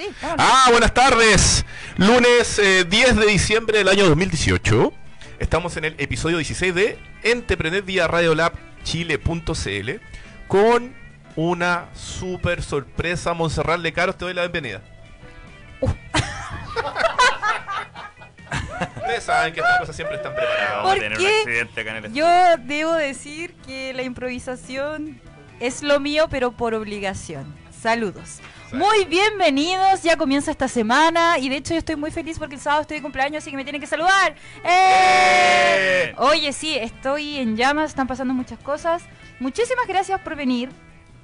Sí. Ah, buenas tardes. Lunes eh, 10 de diciembre del año 2018. Estamos en el episodio 16 de Entrepreneur vía Radiolab Chile.cl con una super sorpresa. Monserrat Lecaros, te doy la bienvenida. Ustedes saben que estas cosas siempre están preparadas. Vamos a ¿Por tener qué? un accidente acá en el Yo debo decir que la improvisación es lo mío, pero por obligación. Saludos. Muy bienvenidos, ya comienza esta semana y de hecho yo estoy muy feliz porque el sábado estoy de cumpleaños, así que me tienen que saludar. ¡Eh! ¡Eh! Oye, sí, estoy en llamas, están pasando muchas cosas. Muchísimas gracias por venir.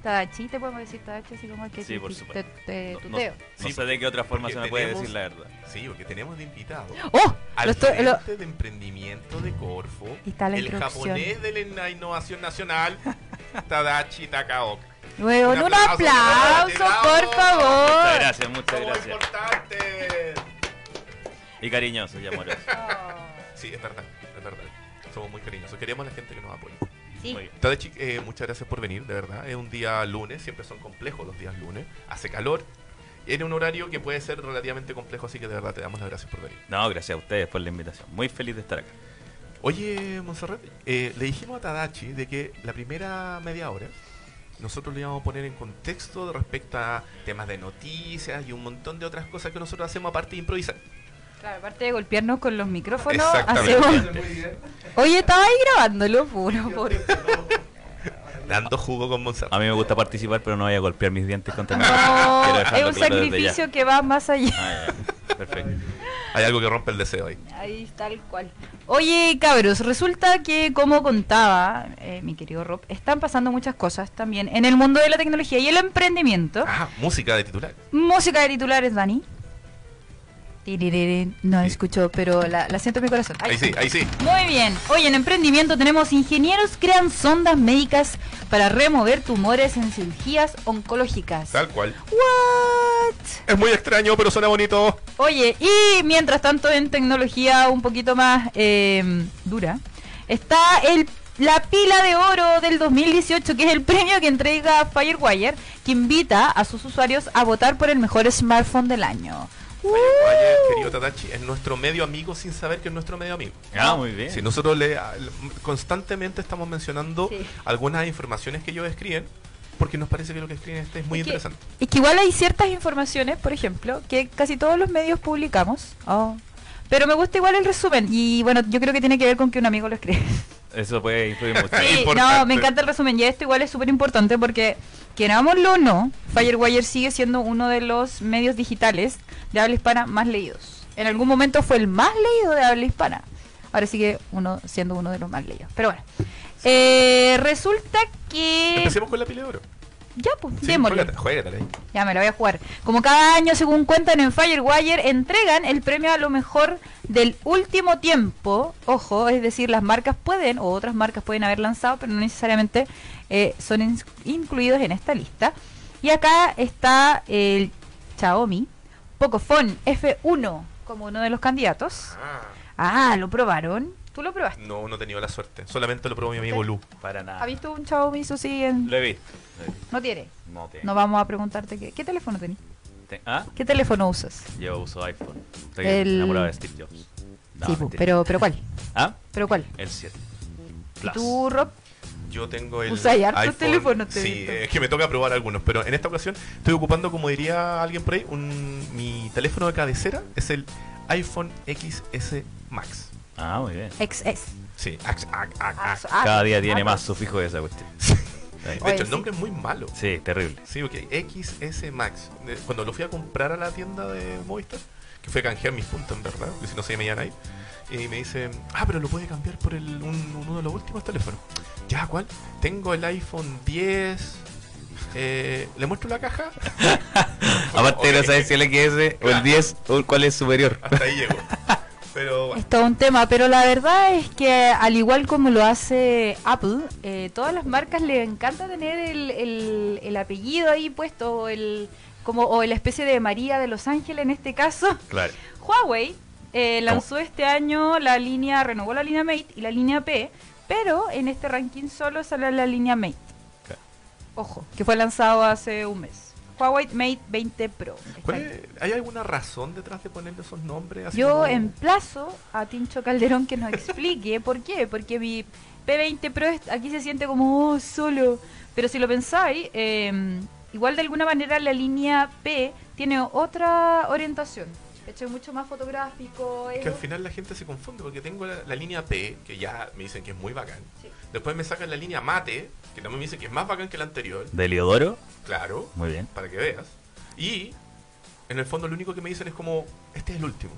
Tadachi, te podemos decir Tadachi, así como que Sí, te- por te- supuesto. te No- no- tuteo. No Sí, sé de qué otra forma porque se me puede tenemos- decir la verdad. Sí, porque tenemos de invitado ¡Oh! al Lo estoy- lo- gerente de emprendimiento de Corfo, Y está la el introducción. japonés de la innovación nacional, Tadachi Takaoka. Luego, Un un aplauso, aplauso, bravo. por favor. Muchas gracias, muchas gracias. Y cariñoso y amoroso. Sí, es verdad, es verdad. Somos muy cariñosos. Queremos a la gente que nos apoya. Sí. Eh, muchas gracias por venir, de verdad. Es un día lunes, siempre son complejos los días lunes. Hace calor. En un horario que puede ser relativamente complejo, así que de verdad te damos las gracias por venir. No, gracias a ustedes por la invitación. Muy feliz de estar acá. Oye, Monserrat, eh, le dijimos a Tadachi de que la primera media hora nosotros le íbamos a poner en contexto respecto a temas de noticias y un montón de otras cosas que nosotros hacemos aparte de improvisar. Claro, aparte de golpearnos con los micrófonos, Exactamente. hacemos... Oye, estaba ahí grabándolo, puro, por... Dando jugo con Monserrat. A mí me gusta participar, pero no voy a golpear mis dientes contra. No, es un claro sacrificio que va más allá. Ah. Perfecto. Hay algo que rompe el deseo ahí. Ahí tal cual. Oye, cabros, resulta que, como contaba eh, mi querido Rob, están pasando muchas cosas también en el mundo de la tecnología y el emprendimiento. Ah, música de titular. Música de titulares, Dani. No Sí. escucho, pero la, la siento en mi corazón. Ahí sí, ahí sí. Muy bien. Hoy en emprendimiento tenemos ingenieros crean sondas médicas para remover tumores en cirugías oncológicas. Tal cual. What? Es muy extraño, pero suena bonito. Oye, y mientras tanto en tecnología un poquito más eh, dura, está el, la pila de oro del 2018, que es el premio que entrega Firewire, que invita a sus usuarios a votar por el mejor smartphone del año. Querido Tadachi, es nuestro medio amigo sin saber que es nuestro medio amigo. Ah, muy bien. Si nosotros le, constantemente estamos mencionando Sí. algunas informaciones que ellos escriben, porque nos parece que lo que escriben este es muy que- interesante. Es que igual hay ciertas informaciones, por ejemplo, que casi todos los medios publicamos. Oh. Pero me gusta igual el resumen. Y bueno, yo creo que tiene que ver con que un amigo lo escribe. Eso puede influir mucho. Sí, no, me encanta el resumen. Y esto igual es súper importante porque, querámoslo o no, Firewire sigue siendo uno de los medios digitales de habla hispana más leídos. En algún momento fue el más leído de habla hispana. Ahora sigue uno siendo uno de los más leídos. Pero bueno, eh, resulta que... Empecemos con la pila de oro. Ya, pues, Sí, démosle. juégatela, juégatela ahí. Ya me la voy a jugar. Como cada año, según cuentan en Firewire, entregan el premio a lo mejor del último tiempo. Ojo, es decir, las marcas pueden, o otras marcas pueden haber lanzado, pero no necesariamente eh, son incluidos en esta lista. Y acá está el Xiaomi Pocophone F1 como uno de los candidatos. Ah, Ah, ¿lo probaron? ¿Tú lo probaste? no, no he tenido la suerte. Solamente lo probó mi amigo Lu. Para nada. ¿Has visto un Xiaomi Susi en... Lo he visto. No tiene. No te. No vamos a preguntarte qué, ¿qué teléfono tenés. te- ¿Ah? ¿Qué teléfono usas? Yo uso iPhone. Estoy El- enamorado de Steve Jobs. No, sí, pu, mentira. pero, pero ¿cuál? ¿Ah? ¿Pero cuál? El 7. ¿Y Plus. ¿Tú, Rob? Yo tengo el Usáis hartos iPhone. teléfonos, te he Sí, visto. es que me toca probar algunos, pero en esta ocasión estoy ocupando, como diría alguien por ahí, un, mi teléfono de cabecera es el iPhone XS Max. Ah, muy bien. XS. Sí, ax- Cada día tiene más sufijo de esa cuestión. De Oye, hecho, el sí. nombre es muy malo. Sí, terrible. Sí, ok, XS Max. De- Cuando lo fui a comprar a la tienda de Movistar, que fue a canjear mis puntos en verdad, porque si no se me iban a ir, y me dicen, ah, pero lo puede cambiar por el, un- uno de los últimos teléfonos. Ya, ¿cuál? Tengo el iPhone 10. Eh, ¿Le muestro la caja? Aparte no Ok. sabes si el XS o el 10 o cuál es superior. Hasta ahí llego. Pero bueno, Es todo un tema, pero la verdad es que al igual como lo hace Apple, eh, todas las marcas le encanta tener el, el- el apellido ahí puesto, o el, como, o la especie de María de Los Ángeles en este caso. Claro. Huawei eh, lanzó este año la línea, renovó la línea Mate y la línea P, pero en este ranking solo sale la línea Mate. Claro. Ojo, que fue lanzado hace un mes. Huawei Mate 20 Pro. ¿Cuál es- ¿Hay alguna razón detrás de ponerle esos nombres? así Yo como- emplazo a Tincho Calderón que nos explique por qué. Porque mi P20 Pro es- aquí se siente como oh, solo. Pero si lo pensáis, eh, igual de alguna manera la línea P tiene otra orientación. Hecho mucho más fotográfico. Que es- al final la gente se confunde porque tengo la, la línea P, que ya me dicen que es muy bacán. Sí. Después me sacan la línea Mate, que también me dicen que es más bacán que la anterior. ¿De Leodoro? Claro, Muy bien. para que veas. Y en el fondo lo único que me dicen es como, este es el último.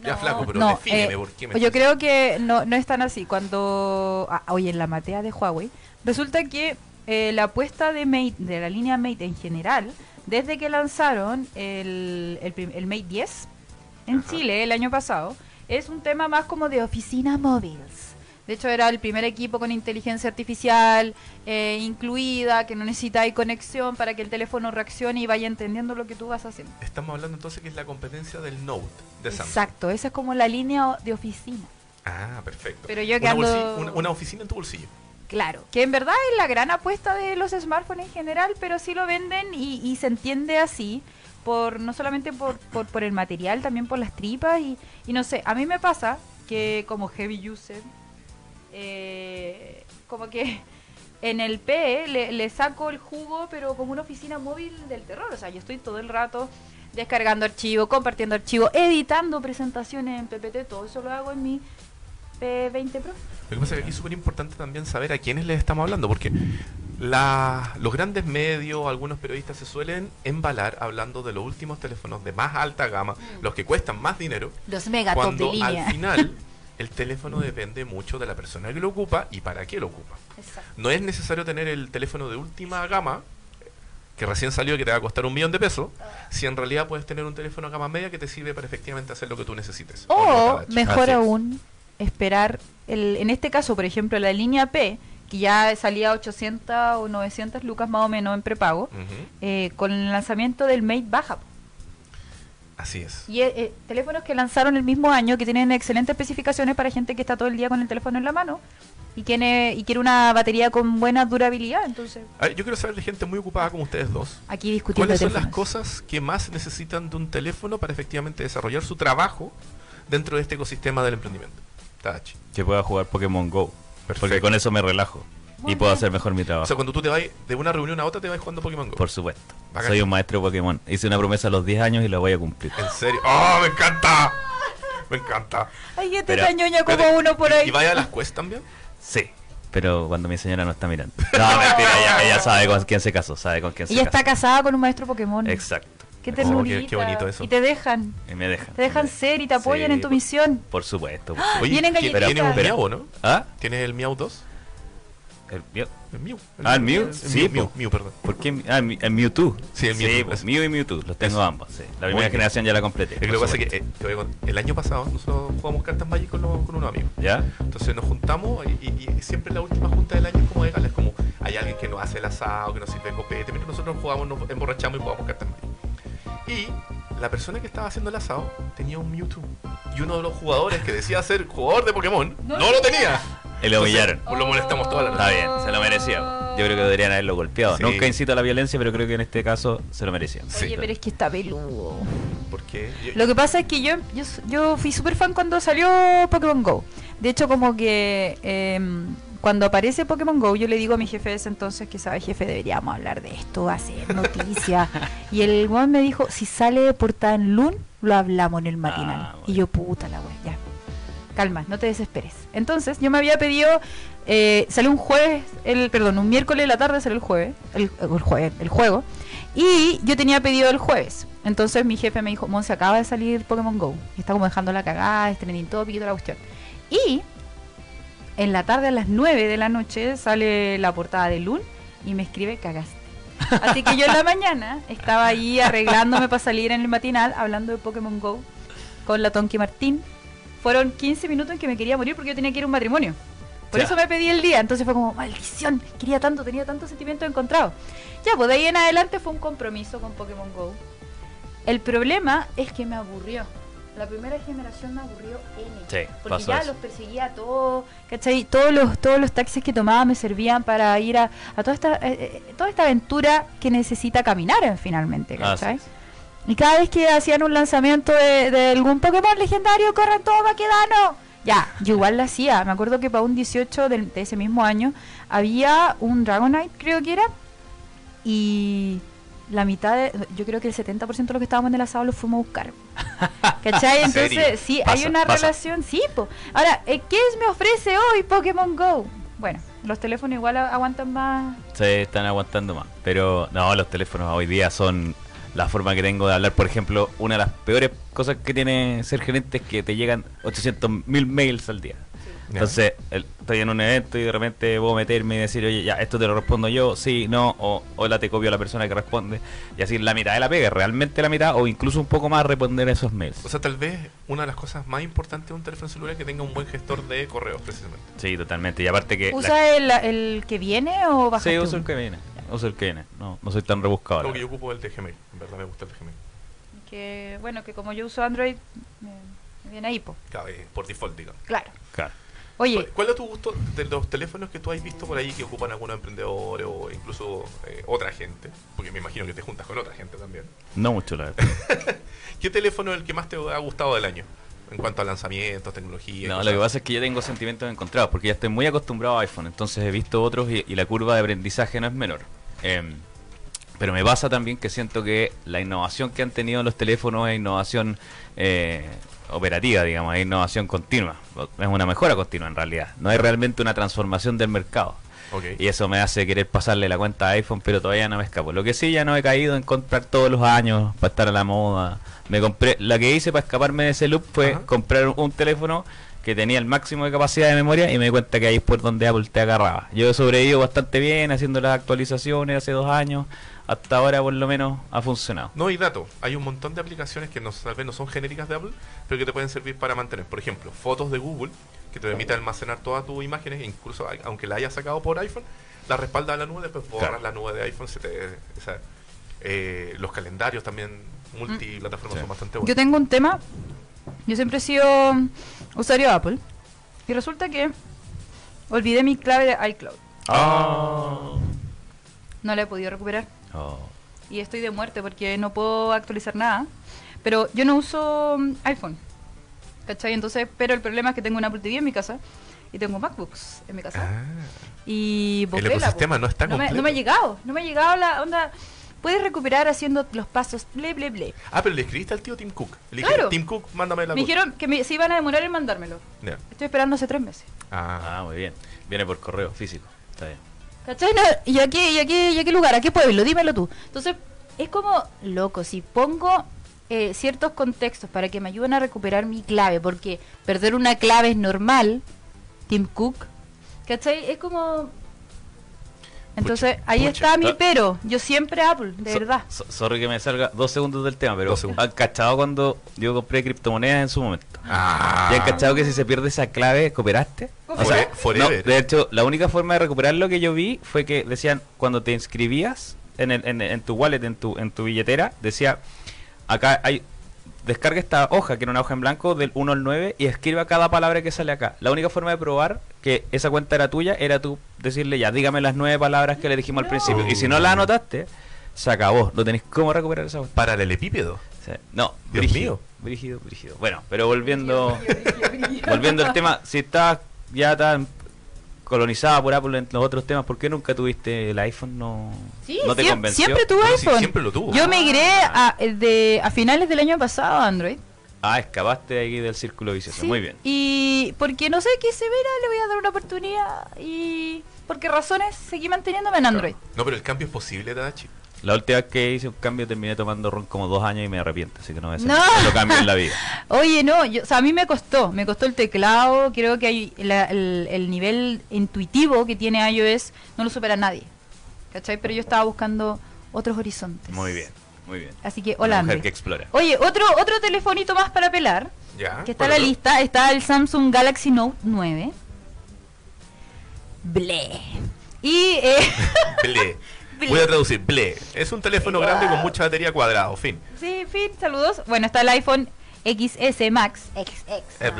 ya flaco, pero no, defíneme eh, por qué me Yo estás- creo que no, no es tan así. Cuando. ah, oye, en la matea de Huawei, resulta que eh, la apuesta de Mate, de la línea Mate en general, desde que lanzaron el, el Mate 10 en Ajá. Chile el año pasado, es un tema más como de oficina móviles. De hecho, era el primer equipo con inteligencia artificial eh, incluida, que no necesita conexión para que el teléfono reaccione y vaya entendiendo lo que tú vas haciendo. Estamos hablando entonces que es la competencia del Note de Samsung. Exacto, esa es como la línea de oficina. Ah, perfecto. Pero yo que una, ando- una, una oficina en tu bolsillo. Claro, que en verdad es la gran apuesta de los smartphones en general, pero sí lo venden y, y se entiende así, por no solamente por, el material, también por las tripas y, y no sé, a mí me pasa que como heavy user, eh, como que en el P le, le saco el jugo, pero como una oficina móvil del terror, o sea, yo estoy todo el rato descargando archivos, compartiendo archivos, editando presentaciones en PPT, todo eso lo hago en mi P20 Pro. Lo que pasa es que aquí es súper importante también saber a quiénes les estamos hablando, porque la- los grandes medios, algunos periodistas se suelen embalar hablando de los últimos teléfonos de más alta gama, los que cuestan más dinero, Los mega top de cuando línea. al final el teléfono depende mucho de la persona que lo ocupa y para qué lo ocupa. Exacto. No es necesario tener el teléfono de última gama, que recién salió y que te va a costar un millón de pesos, si en realidad puedes tener un teléfono gama media que te sirve para efectivamente hacer lo que tú necesites. O mejor Así es. aún, esperar, el, en este caso, por ejemplo, la línea P, que ya salía a 800 o 900 lucas más o menos en prepago, eh, con el lanzamiento del Mate baja. Así es. Y eh, eh, teléfonos que lanzaron el mismo año, que tienen excelentes especificaciones para gente que está todo el día con el teléfono en la mano y quiere, y quiere una batería con buena durabilidad. Entonces, A ver, yo quiero saber de gente muy ocupada como ustedes dos. aquí discutiendo ¿Cuáles son las cosas que más necesitan de un teléfono para efectivamente desarrollar su trabajo dentro de este ecosistema del emprendimiento? Tachi. Que pueda jugar Pokémon Go. Porque con eso me relajo. Muy y puedo bien. hacer mejor mi O trabajo. sea, cuando tú te vas de una reunión a otra, te vas jugando Pokémon Go. Por supuesto. Bacán. Soy un maestro Pokémon. Hice una promesa a los 10 años y la voy a cumplir. ¿En serio? ¡Oh, me encanta! Me encanta. Hay gente tan ñoña como uno por ¿y- ahí. ¿Y vaya a las quests también? Sí. Pero cuando mi señora no está mirando. No, mentira, ella, ella sabe con quién se casó, sabe con quién se Ella está casada con un maestro Pokémon. Exacto. Qué Oh, ternurita. qué- qué bonito eso. Y te dejan. Y me dejan. Te dejan Me- ser y te apoyan Sí, en tu por- misión. Por supuesto. por ¡Ah! supuesto. Vienen ¿quién- galletitas. ¿Tienes un Miau, no? ¿Ah? ¿Tienes el Miau 2? ¿El mío? El Mew. Ah, el Mew, sí, Mew, Mew. Mew, perdón. ¿Por qué? Ah, el, Mewtwo. Sí, el Mewtwo, pues, ese. Mew y Mewtwo. Los tengo Eso. ambos, sí. La Muy primera bien. generación ya la completé. Lo que pasa es que eh, el año pasado nosotros jugamos cartas Magic con, con unos amigos. ¿Ya? Entonces nos juntamos y, y- y siempre la última junta del año es como de gala, es como hay alguien que nos hace el asado, que nos sirve copete, pero nosotros jugamos, nos emborrachamos y jugamos cartas Magic. Y la persona que estaba haciendo el asado tenía un Mewtwo. Y uno de los jugadores que decía ser jugador de Pokémon no, No lo tenía. Y lo humillaron. Entonces, lo molestamos toda la noche. Está bien, se lo merecía. Yo creo que deberían haberlo golpeado. Sí. Nunca incito a la violencia, pero creo que en este caso se lo merecía. Sí. Oye, pero es que está peludo. Porque yo- Lo que pasa es que yo, yo, yo fui súper fan cuando salió Pokémon Go. De hecho, como que em, cuando aparece Pokémon Go, yo le digo a mi jefe de ese entonces que, ¿sabes, jefe? Deberíamos hablar de esto, hacer noticias. y el weón me dijo, si sale de portada en Loon, lo hablamos en el matinal. Ah, Y yo, puta la wea, ya. Calma, no te desesperes. Entonces, yo me había pedido, eh, salió un jueves, el, perdón, un miércoles de la tarde salió el jueves, el, el jueves, el juego. Y yo tenía pedido el jueves. Entonces mi jefe me dijo, Monse, acaba de salir Pokémon Go. Y está como dejando la cagada, es trending topic y toda la cuestión. Y en la tarde a las 9 de la noche sale la portada de Loon y me escribe, cagaste. Así que yo en la mañana estaba ahí arreglándome para salir en el matinal hablando de Pokémon Go con la Tonki Martín. Fueron 15 minutos en que me quería morir porque yo tenía que ir a un matrimonio. Por Ya. eso me pedí el día. Entonces fue como, maldición, quería tanto, tenía tantos sentimientos encontrados. Ya, pues de ahí en adelante fue un compromiso con Pokémon Go. El problema es que me aburrió. La primera generación me aburrió N. Sí, porque ya eso. los perseguía a todos, ¿cachai? Todos los, todos los taxis que tomaba me servían para ir a, a toda, esta, eh, eh, toda esta aventura que necesita caminar eh, finalmente, ¿cachai? Y cada vez que hacían un lanzamiento de, de algún Pokémon legendario, corran todo Maquedano. Ya, yo igual la hacía. Me acuerdo que para un 18 del- de, ese mismo año había un Dragonite, creo que era. Y la mitad, de, yo creo que el 70% de los que estábamos en el asado lo fuimos a buscar. ¿Cachai? ¿En Entonces, sí, hay una pasa. relación. Sí, po. Ahora, eh, ¿qué me ofrece hoy Pokémon Go? Bueno, los teléfonos igual aguantan más. Se están aguantando más. Pero no, los teléfonos hoy día son la forma que tengo de hablar. Por ejemplo, una de las peores cosas que tiene ser gerente es que te llegan 800 mil mails al día. Entonces, el- estoy en un evento y de repente puedo meterme y decir, oye, ya, esto te lo respondo yo, sí, no, o, o la te copio a la persona que responde. Y así la mitad de la pega, realmente la mitad, o incluso un poco más responder esos mails. O sea, tal vez una de las cosas más importantes de un teléfono celular es que tenga un buen gestor de correos, precisamente. Sí, totalmente. Y aparte que... la- ¿Usa el, el que viene o bajaste Sí, uso el que viene. Uso el que viene. No, no soy tan rebuscado. La que yo ocupo el de Gmail. En verdad me gusta el de Gmail. que bueno que como yo uso Android me, me viene ahí po. Claro, eh, por default, digamos. claro Claro. Oye ¿Cuál, es tu gusto de los teléfonos que tú has visto por ahí que ocupan algunos emprendedores o incluso eh, otra gente? Porque me imagino que te juntas con otra gente también. No mucho, la verdad. ¿Qué teléfono es el que más te ha gustado del año? En cuanto a lanzamientos, tecnología. No, cosas lo que pasa es que yo tengo sentimientos encontrados porque ya estoy muy acostumbrado a iPhone, entonces he visto otros y, y la curva de aprendizaje no es menor. Em, pero me pasa también que siento que la innovación que han tenido los teléfonos es innovación eh, operativa, digamos, es innovación continua. Es una mejora continua en realidad. No es realmente una transformación del mercado. Y eso me hace querer pasarle la cuenta a iPhone, pero todavía no me escapo. Lo que sí, ya no he caído en comprar todos los años para estar a la moda. Me compré, la que hice para escaparme de ese loop fue Ajá. comprar un, un teléfono que tenía el máximo de capacidad de memoria y me di cuenta que ahí es por donde Apple te agarraba. Yo he sobrevivido bastante bien haciendo las actualizaciones hace dos años. Hasta ahora por lo menos ha funcionado. No, y dato, hay un montón de aplicaciones que no, tal vez no son genéricas de Apple, pero que te pueden servir para mantener. Por ejemplo, fotos de Google, que te permite almacenar todas tus imágenes, e incluso aunque la hayas sacado por iPhone, la respalda a la nube, después borras Claro. la nube de iPhone. Se te, o sea, eh, los calendarios también multiplataformas Sí. son bastante yo buenos. tengo un tema yo siempre he sido usuario de Apple y resulta que olvidé mi clave de iCloud Ah. No la he podido recuperar Oh. y estoy de muerte porque no puedo actualizar nada pero yo no uso mm, iPhone ¿cachai? entonces pero el problema es que tengo un Apple TV en mi casa y tengo MacBooks en mi casa Ah. Y El ecosistema no está no me, completo. no me ha llegado, no me ha llegado la onda. Puedes recuperar haciendo los pasos, ble, ble, ble. Ah, pero le escribiste al tío Tim Cook. Le Claro. Tim Cook, mándame la Me cosa". dijeron que me, se iban a demorar en mandármelo. Estoy esperando hace tres meses. Ah. Ah, muy bien. Viene por correo físico. Está bien. ¿Cachai? No, ¿Y a qué, y a qué, y a qué lugar? ¿A qué pueblo? Dímelo tú. Entonces, es como loco. Si pongo eh, ciertos contextos para que me ayuden a recuperar mi clave, porque perder una clave es normal, Tim Cook, ¿cachai? Es como... Entonces, ahí pucha. está mi pero. Yo siempre Apple, de So- verdad. so- sorry que me salga dos segundos del tema, pero han cachado cuando yo compré criptomonedas en su momento. Ah. ¿Y han cachado que si se pierde esa clave, cooperaste? Fore- forever. no, de hecho, la única forma de recuperar lo que yo vi fue que decían, cuando te inscribías en, el, en, en tu wallet, en tu, en tu billetera, decía, acá hay, descarga esta hoja, que era una hoja en blanco, del 1 al 9, y escriba cada palabra que sale acá. La única forma de probar que esa cuenta era tuya era tú decirle, ya, dígame las nueve palabras que le dijimos al principio. Y si no la anotaste, se acabó. No tenéis cómo recuperar esa cuenta. Paralelepípedo. Sí. No, Dios brígido, mío. brígido, brígido. Bueno, pero volviendo volviendo al tema, si estás ya tan colonizada por Apple en los otros temas, ¿por qué nunca tuviste el iPhone? No, Sí, no te siem- convenció. siempre tuve sí, iPhone. siempre lo tuvo. Yo migré a, de, a finales del año pasado a Android. Ah, escapaste de aquí del círculo vicioso. Sí, Muy bien. Y porque no sé qué se verá, le voy a dar una oportunidad. Y por qué razones seguí manteniéndome en Android. No, pero el cambio es posible, Tadachi. La última vez que hice un cambio terminé tomando ron como dos años y me arrepiento, así que no voy a hacer No. lo cambio en la vida. Oye, no, yo, o sea, a mí me costó, me costó el teclado, creo que hay la- el, el nivel intuitivo que tiene iOS no lo supera nadie. ¿Cachai? Pero yo estaba buscando otros horizontes. Muy bien, muy bien. Así que, Una hola mujer que explora. Oye, otro, otro telefonito más para pelar, Ya. que está en ¿cuál la otro? lista, está el Samsung Galaxy Note 9. Ble. Y eh, Ble. Ble. Voy a traducir. Ble. Es un teléfono grande con mucha batería cuadrado. Fin. Sí, fin, saludos. Bueno, está el iPhone XS Max, XX, Eh,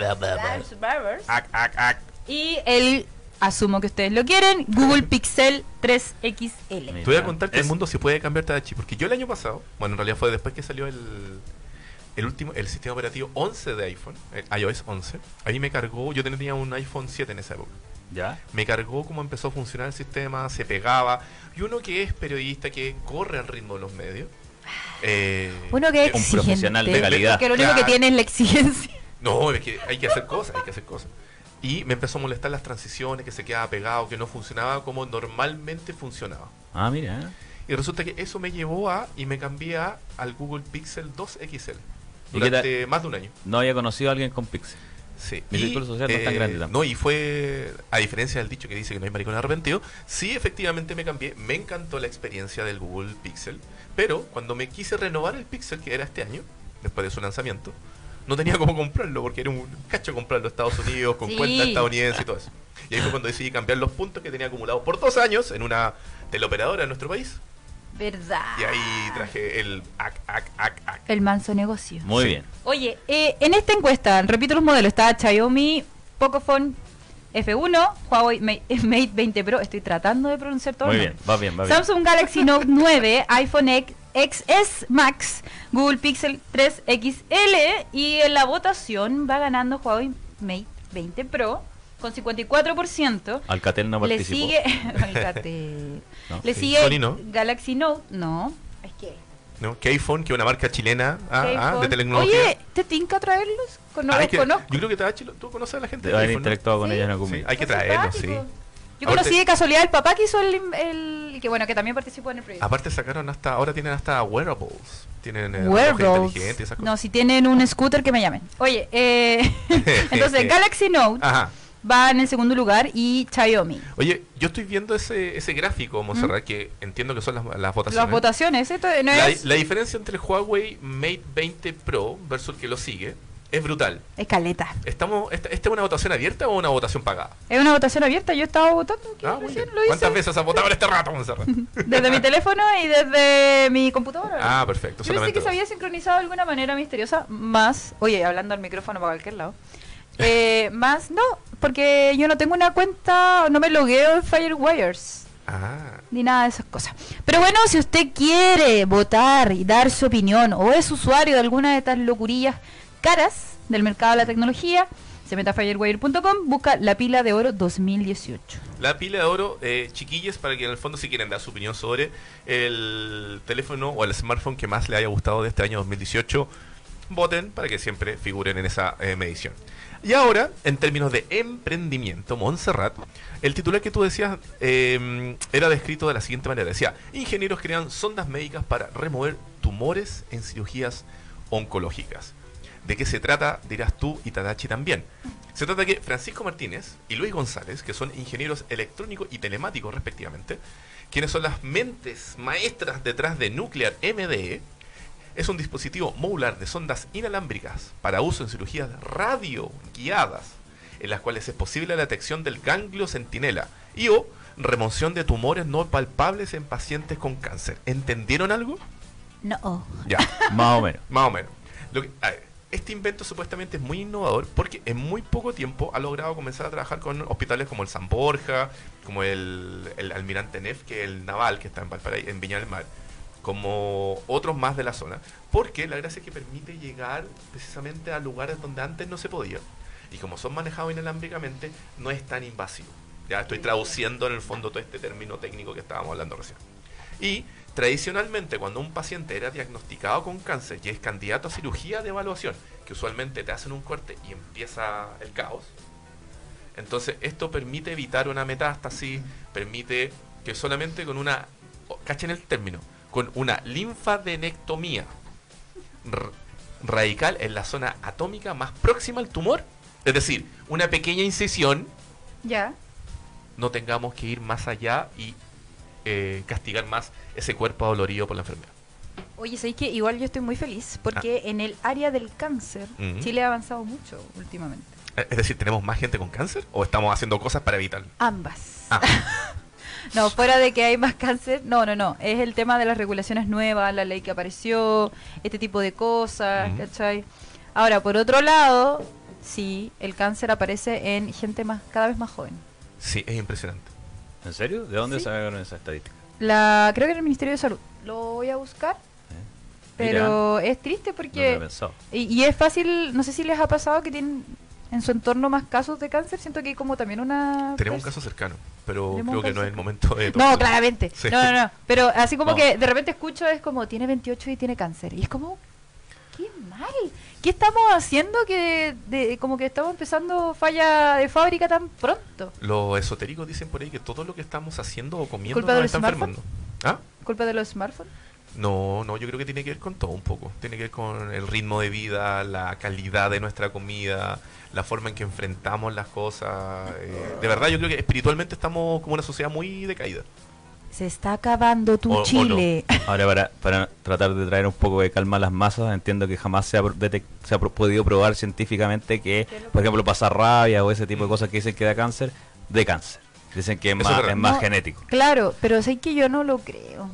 y el, asumo que ustedes lo quieren, Google Pixel 3XL. Mira. Te voy a contar que Es- el mundo se puede cambiar Tadachi, porque yo el año pasado, bueno, en realidad fue después que salió el, el último, el sistema operativo 11 de iPhone, el iOS 11, ahí me cargó, yo tenía un iPhone 7 en esa época, ¿Ya? me cargó cómo empezó a funcionar el sistema, se pegaba, y uno que es periodista, que corre al ritmo de los medios, eh, Uno que es Un exigente, profesional de calidad. Porque lo único que tiene es la exigencia. No, es que hay que hacer cosas, hay que hacer cosas. Y me empezó a molestar las transiciones, que se quedaba pegado, que no funcionaba como normalmente funcionaba. Ah, mira. Y resulta que eso me llevó a y me cambié a- al Google Pixel 2 XL. ¿Y qué Durante más de un año. No había conocido a alguien con Pixel. Sí. Mi Y, círculo social no es tan grande tampoco. No, y fue, a diferencia del dicho que dice que no hay maricón arrepentido, sí, efectivamente me cambié. Me encantó la experiencia del Google Pixel. Pero cuando me quise renovar el Pixel, que era este año, después de su lanzamiento, no tenía cómo comprarlo, porque era un cacho comprarlo en Estados Unidos, con Sí. cuenta estadounidense y todo eso. Y ahí fue cuando decidí cambiar los puntos que tenía acumulados por dos años en una teleoperadora en nuestro país. Verdad. Y ahí traje el AC, AC, AC, AC. El manso negocio. Muy Sí. bien. Oye, eh, en esta encuesta, repito los modelos, está Xiaomi, Pocophone F1, Huawei Mate, Mate 20 Pro, estoy tratando de pronunciar todo. Muy bien. Va bien, va bien. Samsung Galaxy Note 9, iPhone X- XS Max, Google Pixel 3 XL y en la votación va ganando Huawei Mate 20 Pro con 54%. Alcatel no Le participó. sigue Alcatel. No, Le sí. sigue Sony no. Galaxy Note, no. Es que ¿no? K-Phone, que es una marca chilena ah, ah, de iPhone. tecnología. Oye, ¿te tinca traerlos? No Ah, hay los que- conozco. Yo creo que Tadachi, lo- tú conoces a la gente De haber ¿no? interactuado con Sí. ellos en algún Sí, hay que Son traerlo, sí. Yo Ahora conocí te- de casualidad al papá que hizo el, el- que bueno, que también participó en el proyecto. Aparte sacaron hasta, ahora tienen hasta wearables. Tienen eh, Wearables. esas No, cosas. si tienen un scooter que me llamen. Oye, eh, entonces Galaxy Note Ajá. Va en el segundo lugar y Xiaomi. Oye, yo estoy viendo ese, ese gráfico, Monserrat, que entiendo que son las, las votaciones. Las votaciones, esto no La, es la diferencia entre el Huawei Mate 20 Pro versus el que lo sigue es brutal. escaleta. Estamos, esta, ¿Esta es una votación abierta o una votación pagada? Es una votación abierta, yo estaba votando Ah, lo ¿Cuántas veces has votado en este rato, Monserrat? desde mi teléfono y desde mi computadora. ah, perfecto. Yo pensé que se dos. había sincronizado de alguna manera misteriosa, más, oye, hablando al micrófono para cualquier lado, eh, más no, porque yo no tengo una cuenta, no me logueo en Firewires, Ah, ni nada de esas cosas. Pero bueno, si usted quiere votar y dar su opinión, o es usuario de alguna de estas locurillas caras del mercado de la tecnología, se meta a firewire.com, busca la pila de oro 2018. La pila de oro, eh, chiquillos, para que en el fondo si quieren dar su opinión sobre el teléfono o el smartphone que más le haya gustado de este año 2018, voten para que siempre figuren en esa eh, medición. Y ahora, en términos de emprendimiento, Montserrat, el titular que tú decías eh, era descrito de la siguiente manera. Decía, ingenieros crean sondas médicas para remover tumores en cirugías oncológicas. ¿De qué se trata? Dirás tú y Tadachi también. Se trata de que Francisco Martínez y Luis González, que son ingenieros electrónicos y telemáticos respectivamente, quienes son las mentes maestras detrás de Nuclear MDE, es un dispositivo modular de sondas inalámbricas para uso en cirugías radio guiadas, en las cuales es posible la detección del ganglio centinela y o remoción de tumores no palpables en pacientes con cáncer. ¿Entendieron algo? No. Ya. Más o menos. Más o menos. Lo que- a ver, este invento supuestamente es muy innovador porque en muy poco tiempo ha logrado comenzar a trabajar con hospitales como el San Borja, como el, el Almirante Neff, que es el naval que está en Valparaíso, en Viña del Mar, como otros más de la zona. Porque la gracia es que permite llegar precisamente a lugares donde antes no se podía. Y como son manejados inalámbricamente, no es tan invasivo. Ya estoy traduciendo en el fondo todo este término técnico que estábamos hablando recién. Y tradicionalmente cuando un paciente era diagnosticado con cáncer y es candidato a cirugía de evaluación, que usualmente te hacen un corte y empieza el caos, entonces esto permite evitar una metástasis, permite que solamente con una, cachen el término, con una linfadenectomía radical en la zona atómica más próxima al tumor, es decir, una pequeña incisión, Ya. no tengamos que ir más allá y eh, castigar más ese cuerpo dolorido por la enfermedad. Oye, sabéis que igual yo estoy muy feliz porque en el área del cáncer. Chile ha avanzado mucho últimamente. Eh, Es decir, ¿tenemos más gente con cáncer o estamos haciendo cosas para evitarlo? Ambas. Ah, No, fuera de que hay más cáncer, no, no, no. Es el tema de las regulaciones nuevas, la ley que apareció, este tipo de cosas. ¿cachai? Ahora, por otro lado, sí, el cáncer aparece en gente más cada vez más joven. Sí, es impresionante. ¿En serio? ¿De dónde Sí. sacaron esa estadística? La, creo que en el Ministerio de Salud. Lo voy a buscar, ¿Eh? pero es triste No lo porque... pensado. y, y es fácil, no sé si les ha pasado que tienen en su entorno más casos de cáncer. Siento que hay como también una... Tenemos un caso cercano, pero creo que no es el momento de No, claramente. Sí. No, no, no. Pero así como No. que de repente escucho es como, tiene 28 y tiene cáncer. Y es como, qué mal. ¿Qué estamos haciendo que de, como que estamos empezando falla de fábrica tan pronto? Los esotéricos dicen por ahí que todo lo que estamos haciendo o comiendo ¿Culpa nos está enfermando. ¿Ah? ¿Culpa de los smartphones? No, no, yo creo que tiene que ver con todo un poco. Tiene que ver con el ritmo de vida, la calidad de nuestra comida, la forma en que enfrentamos las cosas. eh, de verdad, yo creo que espiritualmente estamos como una sociedad muy decaída. Se está acabando tu O- o no. Chile. Ahora, para, para tratar de traer un poco de calma a las masas, entiendo que jamás se ha, se podido probar científicamente que, por ejemplo, pasar rabia o ese tipo de cosas que dicen que da cáncer, de cáncer. Dicen que es Eso más, verdad. es más No, genético. Claro, pero sé que yo no lo creo.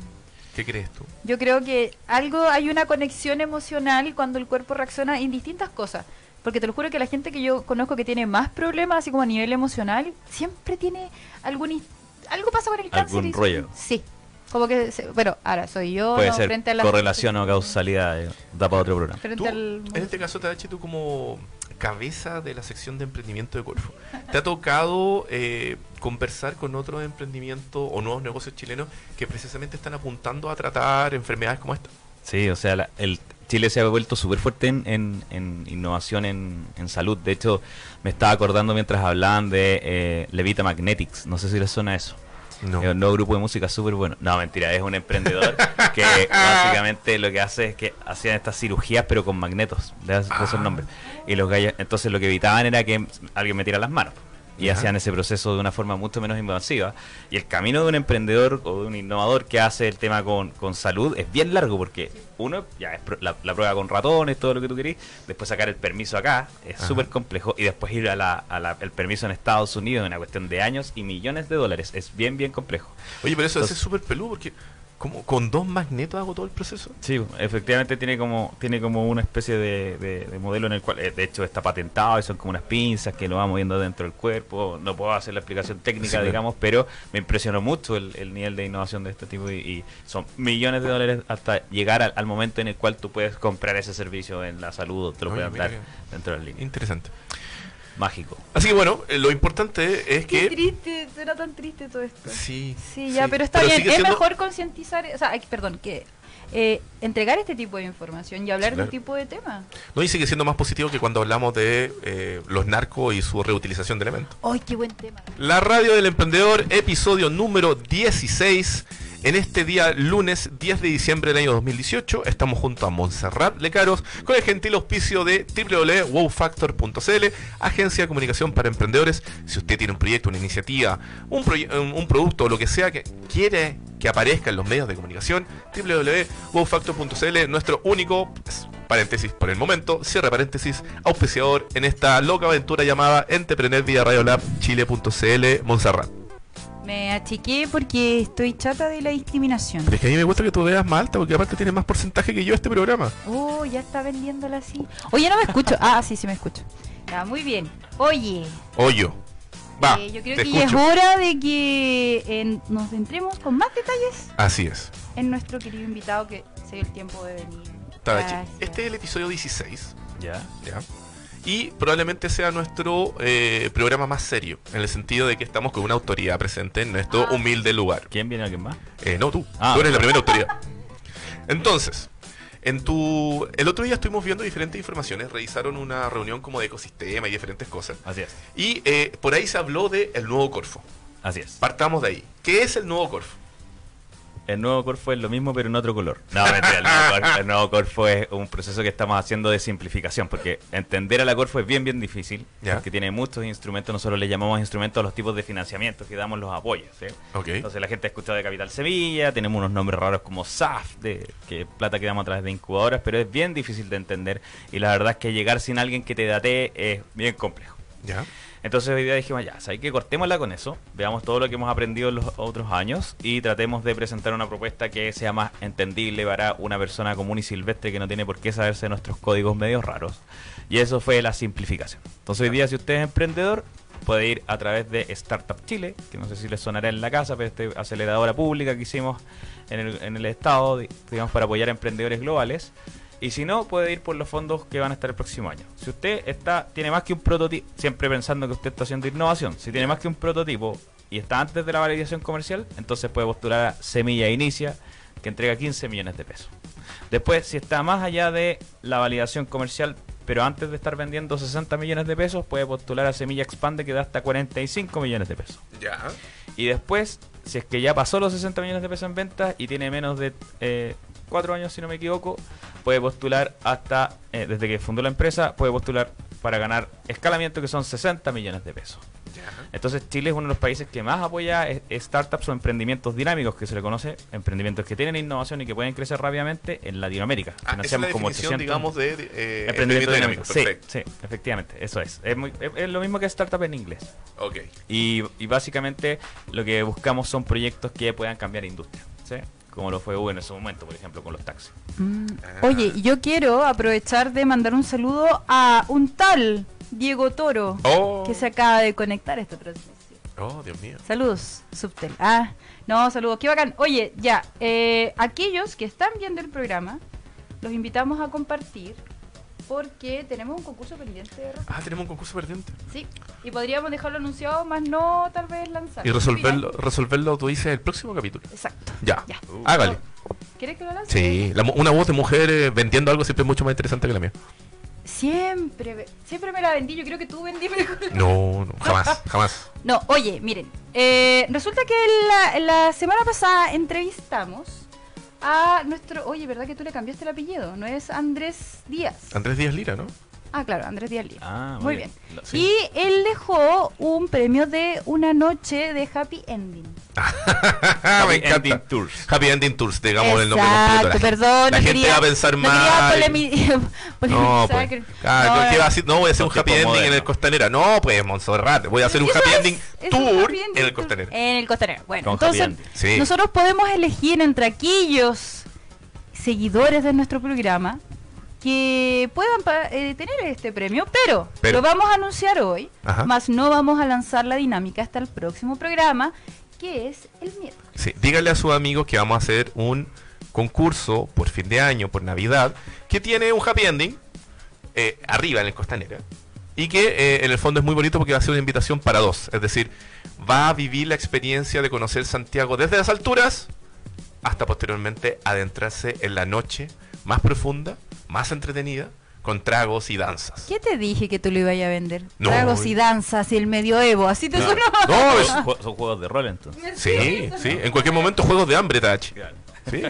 ¿Qué crees tú? Yo creo que algo, hay una conexión emocional cuando el cuerpo reacciona en distintas cosas. Porque te lo juro que la gente que yo conozco que tiene más problemas, así como a nivel emocional, siempre tiene algún... Algo pasa con el cáncer. Algún y- rollo. Sí. Como que... se- bueno, ahora soy yo Puede no, ser frente a la... correlación o causalidad, eh, da para otro programa. Frente Tú, al... en este caso, Tadachi, tú como cabeza de la sección de emprendimiento de Corfo, ¿te ha tocado eh, conversar con otros emprendimientos o nuevos negocios chilenos que precisamente están apuntando a tratar enfermedades como esta? Sí, o sea, la- el Chile se ha vuelto súper fuerte en, en- en innovación en, en salud. De hecho, me estaba acordando mientras hablaban de eh, Levita Magnetics. No sé si les suena eso. No. Es un nuevo grupo de música súper bueno. No, mentira, es un emprendedor que básicamente lo que hace es que hacían estas cirugías pero con magnetos. De eso es el nombre. Y los gallos, entonces lo que evitaban era que alguien metiera las manos. Y hacían ese proceso de una forma mucho menos invasiva. Y el camino de un emprendedor o de un innovador que hace el tema con, con salud es bien largo porque uno ya es la, la prueba con ratones, todo lo que tú querís, después sacar el permiso acá es súper complejo y después ir a la, a la- el permiso en Estados Unidos es una cuestión de años y millones de dólares. Es bien, bien complejo. Oye, pero eso Entonces- es súper peludo porque como con dos magnetos hago todo el proceso. Sí, efectivamente tiene como tiene como una especie de, de- de modelo en el cual, eh, de hecho, está patentado y son como unas pinzas que lo va moviendo dentro del cuerpo. No puedo hacer la explicación técnica, Sí, digamos, pero me impresionó mucho el, el nivel de innovación de este tipo y, y son millones de dólares hasta llegar al, al momento en el cual tú puedes comprar ese servicio en la salud o te lo Oye, pueden dar dentro del línea. Interesante. Mágico. Así que bueno, eh, lo importante es Qué que... triste, suena tan triste todo esto. Sí, Sí, ya, pero está bien. Es siendo- mejor concientizar, o sea, perdón, que eh, entregar este tipo de información y hablar Sí, de claro. este tipo de temas. No, y sigue siendo más positivo que cuando hablamos de eh, los narcos y su reutilización de elementos. ¡Ay, qué buen tema! La radio del emprendedor, episodio número 16. En este día, lunes 10 de diciembre del año 2018, estamos junto a Montserrat Lecaros con el gentil auspicio de www.wowfactor.cl, agencia de comunicación para emprendedores. Si usted tiene un proyecto, una iniciativa, un, producto o lo que sea que quiere que aparezca en los medios de comunicación, www.wowfactor.cl, nuestro único, pues, paréntesis por el momento, cierre paréntesis, auspiciador en esta loca aventura llamada Entrepreneur vía Radio Lab Chile.cl Montserrat. Me achiqué porque estoy chata de la discriminación. Pero es que a mí me gusta que tú veas más alta porque aparte tiene más porcentaje que yo este programa. Oh, ya está vendiéndola así. Oye, no me escucho. Ah, sí, sí me escucho. Ya, muy bien. Oye, Hoyo. Va, eh, yo creo te que ya es hora de que eh, nos entremos con más detalles Así es. en nuestro querido invitado que se dio el tiempo de venir. Gracias. Este es el episodio 16. ¿Ya? ¿ya? Y probablemente sea nuestro eh, programa más serio, en el sentido de que estamos con una autoridad presente en nuestro Ah. humilde lugar. ¿Quién viene alguien más? Eh, no, tú. Ah. Tú eres la primera autoridad. Entonces, en tu. El otro día estuvimos viendo diferentes informaciones, realizaron una reunión como de ecosistema y diferentes cosas. Así es. Y eh, por ahí se habló de el nuevo Corfo. Así es. Partamos de ahí. ¿Qué es el nuevo Corfo? El nuevo Corfo es lo mismo, pero en otro color. No, mentira, el nuevo, Corfo, el nuevo Corfo es un proceso que estamos haciendo de simplificación, porque entender a la Corfo es bien, bien difícil, Ya. porque tiene muchos instrumentos, nosotros le llamamos instrumentos a los tipos de financiamiento que damos los apoyos. ¿sí? Ok. Entonces la gente ha escuchado de Capital Semilla, tenemos unos nombres raros como SAF, de, que es plata que damos a través de incubadoras, pero es bien difícil de entender, y la verdad es que llegar sin alguien que te datee es bien complejo. ¿Ya? Entonces hoy día dijimos, ya, ¿sabes que Cortémosla con eso, veamos todo lo que hemos aprendido en los otros años y tratemos de presentar una propuesta que sea más entendible para una persona común y silvestre que no tiene por qué saberse nuestros códigos medios raros. Y eso fue la simplificación. Entonces hoy día si usted es emprendedor, puede ir a través de Startup Chile, que no sé si les sonará en la casa, pero este aceleradora pública que hicimos en el, en el Estado, di- digamos, para apoyar a emprendedores globales. Y si no, puede ir por los fondos que van a estar el próximo año. Si usted está tiene más que un prototipo, siempre pensando que usted está haciendo innovación, si tiene más que un prototipo y está antes de la validación comercial, entonces puede postular a Semilla Inicia, que entrega 15 millones de pesos. Después, si está más allá de la validación comercial, pero antes de estar vendiendo 60 millones de pesos, puede postular a Semilla Expande, que da hasta 45 millones de pesos. Ya. Y después, si es que ya pasó los 60 millones de pesos en ventas y tiene menos de 4 años, si no me equivoco, puede postular hasta, eh, desde que fundó la empresa, puede postular para ganar escalamiento, que son 60 millones de pesos. Entonces Chile es uno de los países que más apoya eh, startups o emprendimientos dinámicos, que se le conoce, emprendimientos que tienen innovación y que pueden crecer rápidamente en Latinoamérica. Ah, esa es la definición, digamos, de eh, emprendimiento dinámico. Sí, sí, efectivamente, eso es. Es, muy- es- es lo mismo que startup en inglés. Ok. Y, y básicamente lo que buscamos son proyectos que puedan cambiar industria, ¿sí? Como lo fue Uber en ese momento, por ejemplo, con los taxis. Mm. Ah. Oye, yo quiero aprovechar de mandar un saludo a un tal Diego Toro Oh. que se acaba de conectar a esta transmisión. Oh, Dios mío. Saludos, Subtel. Ah, no, saludos, qué bacán. Oye, ya, eh, aquellos que están viendo el programa, los invitamos a compartir porque tenemos un concurso pendiente Ah, tenemos un concurso pendiente. Sí, y podríamos dejarlo anunciado, más no tal vez lanzarlo. Y resolverlo, resolverlo tú dices, el próximo capítulo. Exacto. Ya. Ya. Hágale. ¿Quieres que lo lance? Sí, la una voz de mujer eh, vendiendo algo siempre es mucho más interesante que la mía. Siempre, siempre me la vendí, yo creo que tú vendí mejor. No, no, jamás, jamás. No, oye, miren, eh, resulta que la, la semana pasada entrevistamos a nuestro... Oye, ¿verdad que tú le cambiaste el apellido? No es Andrés Díaz. Andrés Díaz Lira, ¿no? Ah, claro, Andrés Díaz Díaz. Ah, Muy bien. Lo- sí. Y él dejó un premio de una noche de happy ending. Me Happy. Ending Tours. Happy Ending Tours, digamos el nombre completo. La perdón. gente, la no gente quería, va a pensar no mal. No, pues. que- Ah, no, ¿qué no. va a decir? No, voy a hacer un happy ending en el. Costanera. No, pues, Monserrat, voy a hacer un happy es- ending es un tour happy ending en el Costanera. En el Costanera. Bueno, Con entonces. Sí. nosotros podemos elegir entre aquellos seguidores de nuestro programa que puedan eh, tener este premio, pero, Pero- lo vamos a anunciar hoy, Ajá. más no vamos a lanzar la dinámica hasta el próximo programa, que es el miércoles. Sí, díganle a sus amigos que vamos a hacer un concurso por fin de año, por Navidad, que tiene un happy ending eh, arriba en el Costanera. Y que eh, en el fondo es muy bonito porque va a ser una invitación para dos. Es decir, va a vivir la experiencia de conocer Santiago desde las alturas hasta posteriormente adentrarse en la noche más profunda, más entretenida, con tragos y danzas. ¿Qué te dije que tú lo ibas a vender? No. Tragos y danzas y el medioevo, así te Claro. sonó. No, es- Son, jue- son juegos de rol entonces. Sí, sí, en cualquier momento juegos de hambre, Tach. Sí,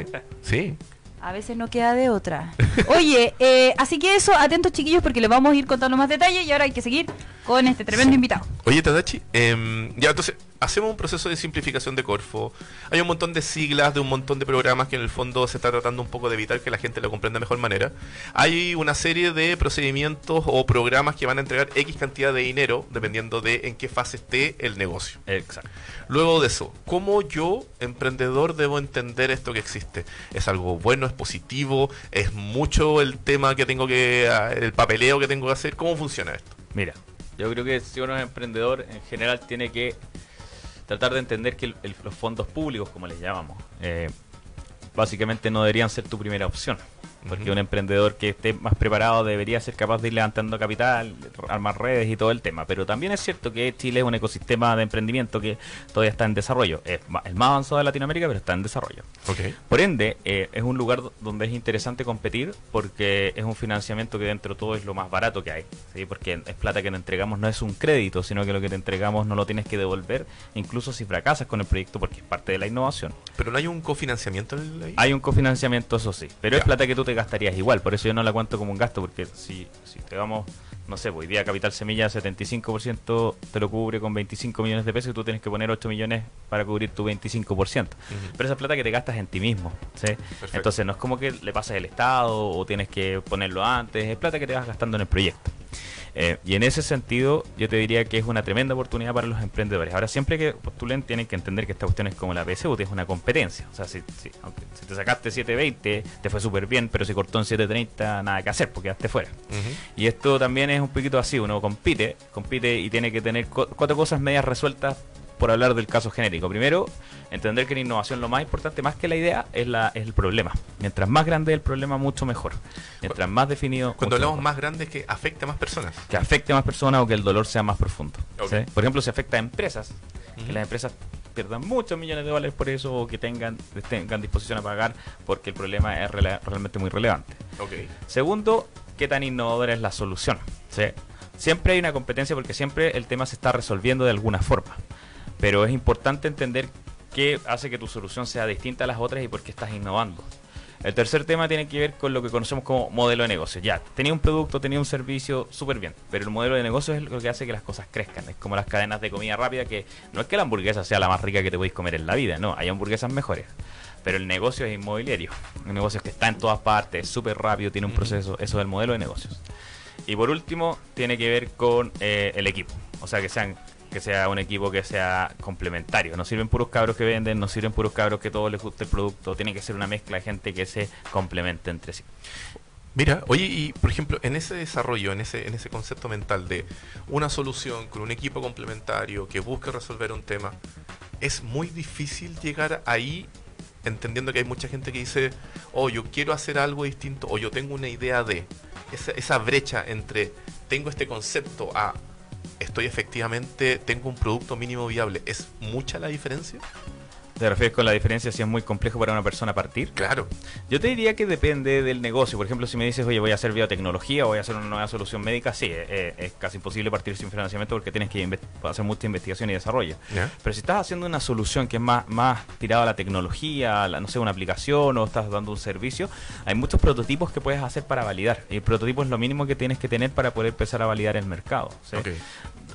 sí. A veces no queda de otra. Oye, eh, así que eso, atentos chiquillos porque les vamos a ir contando más detalles y ahora hay que seguir con este tremendo invitado. Oye, Tadachi, em, ya entonces hacemos un proceso de simplificación de Corfo. Hay un montón de siglas de un montón de programas que en el fondo se está tratando un poco de evitar que la gente lo comprenda de mejor manera. Hay una serie de procedimientos o programas que van a entregar X cantidad de dinero dependiendo de en qué fase esté el negocio. Exacto. Luego de eso, ¿cómo yo, emprendedor, debo entender esto que existe? ¿Es algo bueno? ¿Es positivo? ¿Es mucho el tema que tengo que, ah, el papeleo que tengo que hacer? ¿Cómo funciona esto? Mira, yo creo que si uno es emprendedor, en general tiene que tratar de entender que el- los fondos públicos, como les llamamos, eh, básicamente no deberían ser tu primera opción. Porque un emprendedor que esté más preparado debería ser capaz de ir levantando capital, armar redes y todo el tema. Pero también es cierto que Chile es un ecosistema de emprendimiento que todavía está en desarrollo. Es el más avanzado de Latinoamérica, pero está en desarrollo. Por ende, eh, es un lugar do- donde es interesante competir porque es un financiamiento que dentro de todo es lo más barato que hay. ¿sí? Porque es plata que nos entregamos, no es un crédito, sino que lo que te entregamos no lo tienes que devolver, incluso si fracasas con el proyecto, porque es parte de la innovación. Pero no hay un cofinanciamiento en el-. Hay un cofinanciamiento, eso sí, pero es plata que tú te gastarías igual, por eso yo no la cuento como un gasto, porque si, si te vamos, no sé, pues, hoy día Capital Semilla 75% te lo cubre con 25 millones de pesos y tú tienes que poner 8 millones para cubrir tu 25%. Ujú. Pero esa es plata que te gastas en ti mismo. Entonces no es como que le pasas el Estado o tienes que ponerlo antes, es plata que te vas gastando en el proyecto. Eh, y en ese sentido, yo te diría que es una tremenda oportunidad para los emprendedores. Ahora, siempre que postulen, tienen que entender que esta cuestión es como la PSU, es una competencia. O sea, si, si- aunque si te sacaste 720, te fue súper bien, pero si cortó en 730, nada que hacer, porque quedaste fuera. Y esto también es un poquito así, uno compite, compite y tiene que tener cu- cuatro cosas medias resueltas por hablar del caso genérico. Primero, entender que en innovación lo más importante, más que la idea, es, la, es el problema. Mientras más grande el problema, mucho mejor. Mientras más definido... Cuando hablamos mejor. más grande es que afecte a más personas. Que afecte a más personas o que el dolor sea más profundo. Ok. ¿sí? Por ejemplo, si afecta a empresas, que Ujú. las empresas pierdan muchos millones de dólares por eso o que tengan, tengan disposición a pagar porque el problema es realmente muy relevante. Ok. Segundo, qué tan innovadora es la solución. ¿sí? Siempre hay una competencia porque siempre el tema se está resolviendo de alguna forma. Pero es importante entender qué hace que tu solución sea distinta a las otras y por qué estás innovando. El tercer tema tiene que ver con lo que conocemos como modelo de negocio. Ya, tenía un producto, tenía un servicio, súper bien. Pero el modelo de negocio es lo que hace que las cosas crezcan. Es como las cadenas de comida rápida que no es que la hamburguesa sea la más rica que te podéis comer en la vida, no, hay hamburguesas mejores. Pero el negocio es inmobiliario. Un negocio que está en todas partes, es súper rápido, tiene un proceso. Eso es el modelo de negocios. Y por último, tiene que ver con eh, el equipo. O sea, que sean que sea un equipo que sea complementario. No sirven puros cabros que venden, no sirven puros cabros que todos les guste el producto. Tiene que ser una mezcla de gente que se complemente entre sí. Mira, oye, y por ejemplo, en ese desarrollo, en ese, en ese concepto mental de una solución con un equipo complementario que busque resolver un tema, es muy difícil llegar ahí entendiendo que hay mucha gente que dice, oh, yo quiero hacer algo distinto, o yo tengo una idea de esa, esa brecha entre tengo este concepto a estoy efectivamente, tengo un producto mínimo viable, ¿es mucha la diferencia? ¿Te refieres con la diferencia si es muy complejo para una persona partir? Claro. Yo te diría que depende del negocio. Por ejemplo, si me dices, oye, voy a hacer biotecnología o voy a hacer una nueva solución médica, sí, eh, es casi imposible partir sin financiamiento porque tienes que hacer mucha investigación y desarrollo. Pero si estás haciendo una solución que es más, más tirada a la tecnología, a la- no sé, una aplicación o estás dando un servicio, hay muchos prototipos que puedes hacer para validar. Y el prototipo es lo mínimo que tienes que tener para poder empezar a validar el mercado. ¿sí?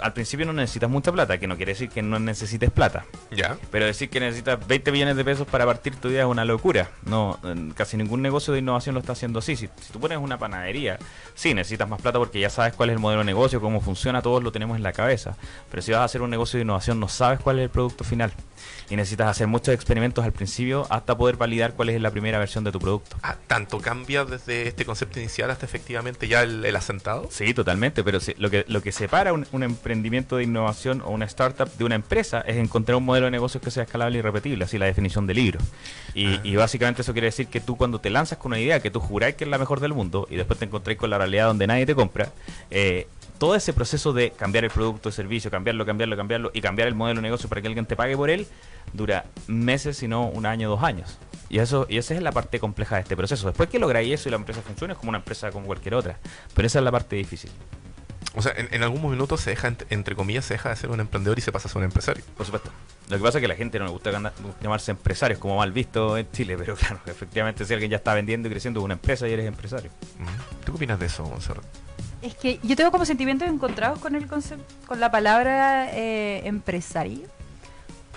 Al principio no necesitas mucha plata, que no quiere decir que no necesites plata. ¿Ya? Pero decir que necesitas 20 millones de pesos para partir tu día es una locura. No, casi ningún negocio de innovación lo está haciendo así. Si, si tú pones una panadería, sí, necesitas más plata porque ya sabes cuál es el modelo de negocio, cómo funciona, todos lo tenemos en la cabeza. Pero si vas a hacer un negocio de innovación, no sabes cuál es el producto final. Y necesitas hacer muchos experimentos al principio hasta poder validar cuál es la primera versión de tu producto. Ah, ¿Tanto cambia desde este concepto inicial hasta efectivamente ya el, el asentado? Sí, totalmente, pero sí, lo, que, lo que separa un, un emprendimiento de innovación o una startup de una empresa es encontrar un modelo de negocios que sea escalable y repetible, así la definición del libro. Y, Ah. y básicamente eso quiere decir que tú cuando te lanzas con una idea que tú juráis que es la mejor del mundo y después te encontráis con la realidad donde nadie te compra, eh, todo ese proceso de cambiar el producto, el servicio, cambiarlo, cambiarlo, cambiarlo y cambiar el modelo de negocio para que alguien te pague por él, dura meses, si no un año, dos años. Y eso y esa es la parte compleja de este proceso. Después que lográis eso y la empresa funciona, es como una empresa como cualquier otra. Pero esa es la parte difícil. O sea, en, en algún minuto se deja, ent- entre comillas, se deja de ser un emprendedor y se pasa a ser un empresario. Por supuesto. Lo que pasa es que a la gente no le gusta llamarse empresarios, como mal visto en Chile, pero claro, efectivamente si alguien ya está vendiendo y creciendo una empresa y eres empresario. ¿Tú qué opinas de eso, Monserrat? Es que yo tengo como sentimientos encontrados con el concepto, con la palabra eh, empresario.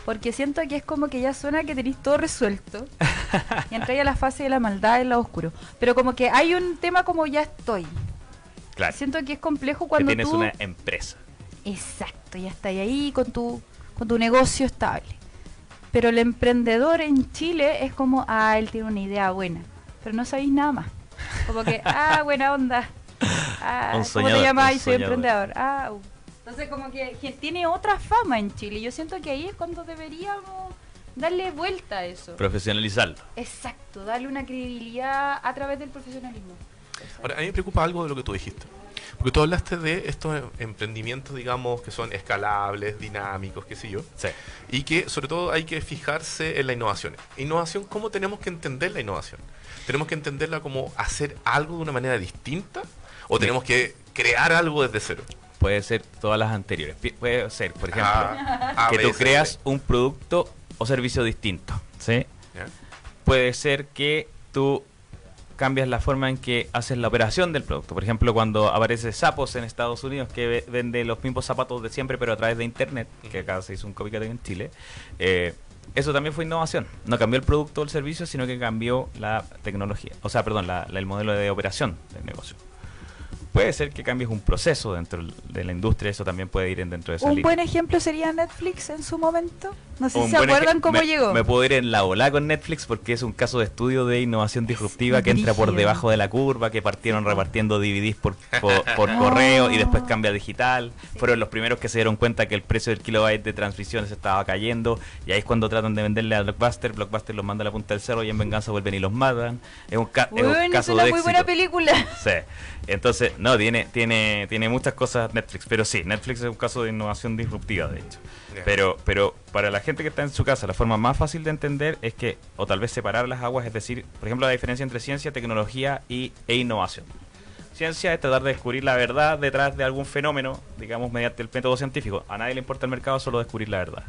Porque siento que es como que ya suena que tenéis todo resuelto. y entráis a la fase de la maldad, en lo oscuro. Pero como que hay un tema como ya estoy. Claro. Siento que es complejo Que cuando tienes tú... una empresa. Exacto, ya estás ahí con tu, con tu negocio estable. Pero el emprendedor en Chile es como, ah, él tiene una idea buena, pero no sabéis nada más. Como que, ah, buena onda. Ah, Un ¿Cómo soñador, te llamas? un Soy soñador. emprendedor. Ah, uh. Entonces como que, que tiene otra fama en Chile. Yo siento que ahí es cuando deberíamos darle vuelta a eso. Profesionalizarlo. Exacto, darle una credibilidad a través del profesionalismo. Ahora, a mí me preocupa algo de lo que tú dijiste. Porque tú hablaste de estos em- emprendimientos, digamos, que son escalables, dinámicos, qué sé yo. Sí. Y que sobre todo hay que fijarse en la innovación. Innovación, ¿cómo tenemos que entender la innovación? ¿Tenemos que entenderla como hacer algo de una manera distinta? ¿O Sí. tenemos que crear algo desde cero? Puede ser todas las anteriores. Puede ser, por ejemplo, Ah, que tú creas un producto o servicio distinto. ¿sí? Puede ser que tú cambias la forma en que haces la operación del producto. Por ejemplo, cuando aparece Sapos en Estados Unidos que ve- vende los mismos zapatos de siempre, pero a través de internet, que acá se hizo un copycat en Chile, eh, eso también fue innovación. No cambió el producto o el servicio, sino que cambió la tecnología. O sea, perdón, la- la- el modelo de operación del negocio. Puede ser que cambies un proceso dentro de la industria, eso también puede ir en dentro de esa Un línea. buen ejemplo sería Netflix en su momento. No sé si se acuerdan cómo me, llegó. Me puedo ir en la ola con Netflix porque es un caso de estudio de innovación disruptiva que entra por debajo de la curva, que partieron repartiendo DVDs por, por, por Ah. correo y después cambia a digital. Fueron los primeros que se dieron cuenta que el precio del kilobyte de transmisiones estaba cayendo y ahí es cuando tratan de venderle a Blockbuster. Blockbuster los manda a la punta del cerro y en venganza vuelven y los matan. Es un, ca- es un es caso una de muy buena película. Sí. Entonces, no, tiene, tiene, tiene muchas cosas Netflix, pero sí, Netflix es un caso de innovación disruptiva, de hecho. Pero, pero para la gente que está en su casa, la forma más fácil de entender es que, o tal vez separar las aguas, es decir, por ejemplo, la diferencia entre ciencia, tecnología y, e innovación. Ciencia es tratar de descubrir la verdad detrás de algún fenómeno, digamos, mediante el método científico. A nadie le importa el mercado, solo descubrir la verdad.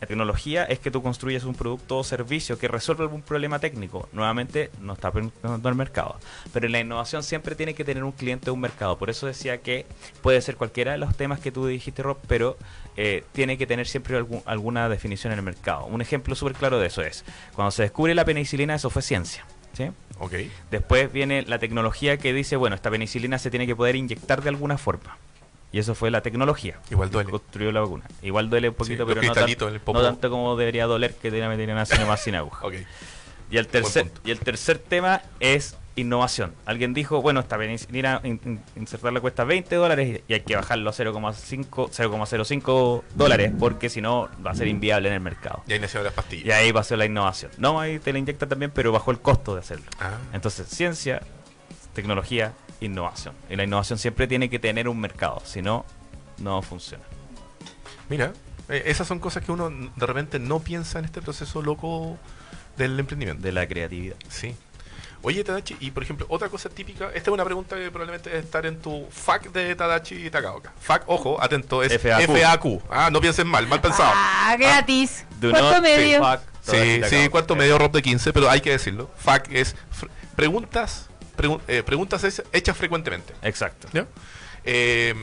La tecnología es que tú construyes un producto o servicio que resuelve algún problema técnico. Nuevamente, no está preguntando el mercado. Pero la innovación siempre tiene que tener un cliente o un mercado. Por eso decía que puede ser cualquiera de los temas que tú dijiste, Rob, pero eh, tiene que tener siempre algún- alguna definición en el mercado. Un ejemplo súper claro de eso es, cuando se descubre la penicilina, eso fue ciencia. ¿sí? Ok. Después viene la tecnología que dice, bueno, esta penicilina se tiene que poder inyectar de alguna forma. Y eso fue la tecnología. Igual duele. Construyó la vacuna. Igual duele un poquito, pero no, tan- no tanto como debería doler que una sino más sin aguja. Y el tercer y el tercer tema es innovación. Alguien dijo, bueno, in- in- insertarla cuesta 20 dólares y hay que bajarlo a 0,5 0,05 dólares porque si no va a ser inviable en el mercado. Y ahí nacieron las pastillas. Y ahí va a ser la innovación. No, ahí te la inyecta también, pero bajó el costo de hacerlo. Ah. Entonces, ciencia, tecnología, innovación. Y la innovación siempre tiene que tener un mercado, si no, no funciona. Mira, eh, esas son cosas que uno de repente no piensa en este proceso loco del emprendimiento. De la creatividad. Sí. Oye, Tadachi, y por ejemplo, otra cosa típica, esta es una pregunta que probablemente debe estar en tu FAQ de Tadachi Takaoka. FAQ, ojo, atento, es FAQ. FAQ. Ah, no piensen mal, mal pensado. Ah, gratis. Do ¿Cuánto medio? Sí, sí, cuarto medio rob de 15, pero hay que decirlo. FAQ es preguntas, pregun- eh, preguntas es- hechas frecuentemente. Exacto. ¿ya? Eh,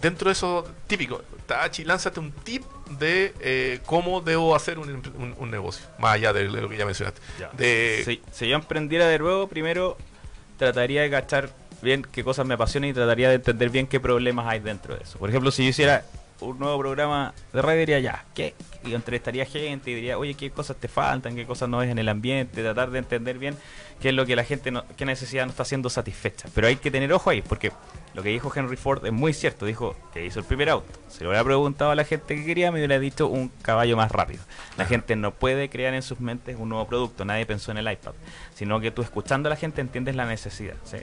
dentro de eso, típico, Tadachi, lánzate un tip de eh, cómo debo hacer un, empre- un- un negocio, más allá de lo que ya mencionaste. Ya. De, Si, si yo emprendiera de nuevo, primero trataría de cachar bien qué cosas me apasionan y trataría de entender bien qué problemas hay dentro de eso. Por ejemplo, si yo hiciera un nuevo programa de radio, diría ya, ¿qué? Y entrevistaría gente y diría, oye, ¿qué cosas te faltan? ¿Qué cosas no ves en el ambiente? Tratar de entender bien qué es lo que la gente, no, qué necesidad no está siendo satisfecha. Pero hay que tener ojo ahí, porque lo que dijo Henry Ford es muy cierto. Dijo que hizo el primer auto. Si le hubiera preguntado a la gente que quería, me hubiera dicho un caballo más rápido. La gente no puede crear en sus mentes un nuevo producto. Nadie pensó en el iPad. Sino que tú escuchando a la gente entiendes la necesidad. ¿sí?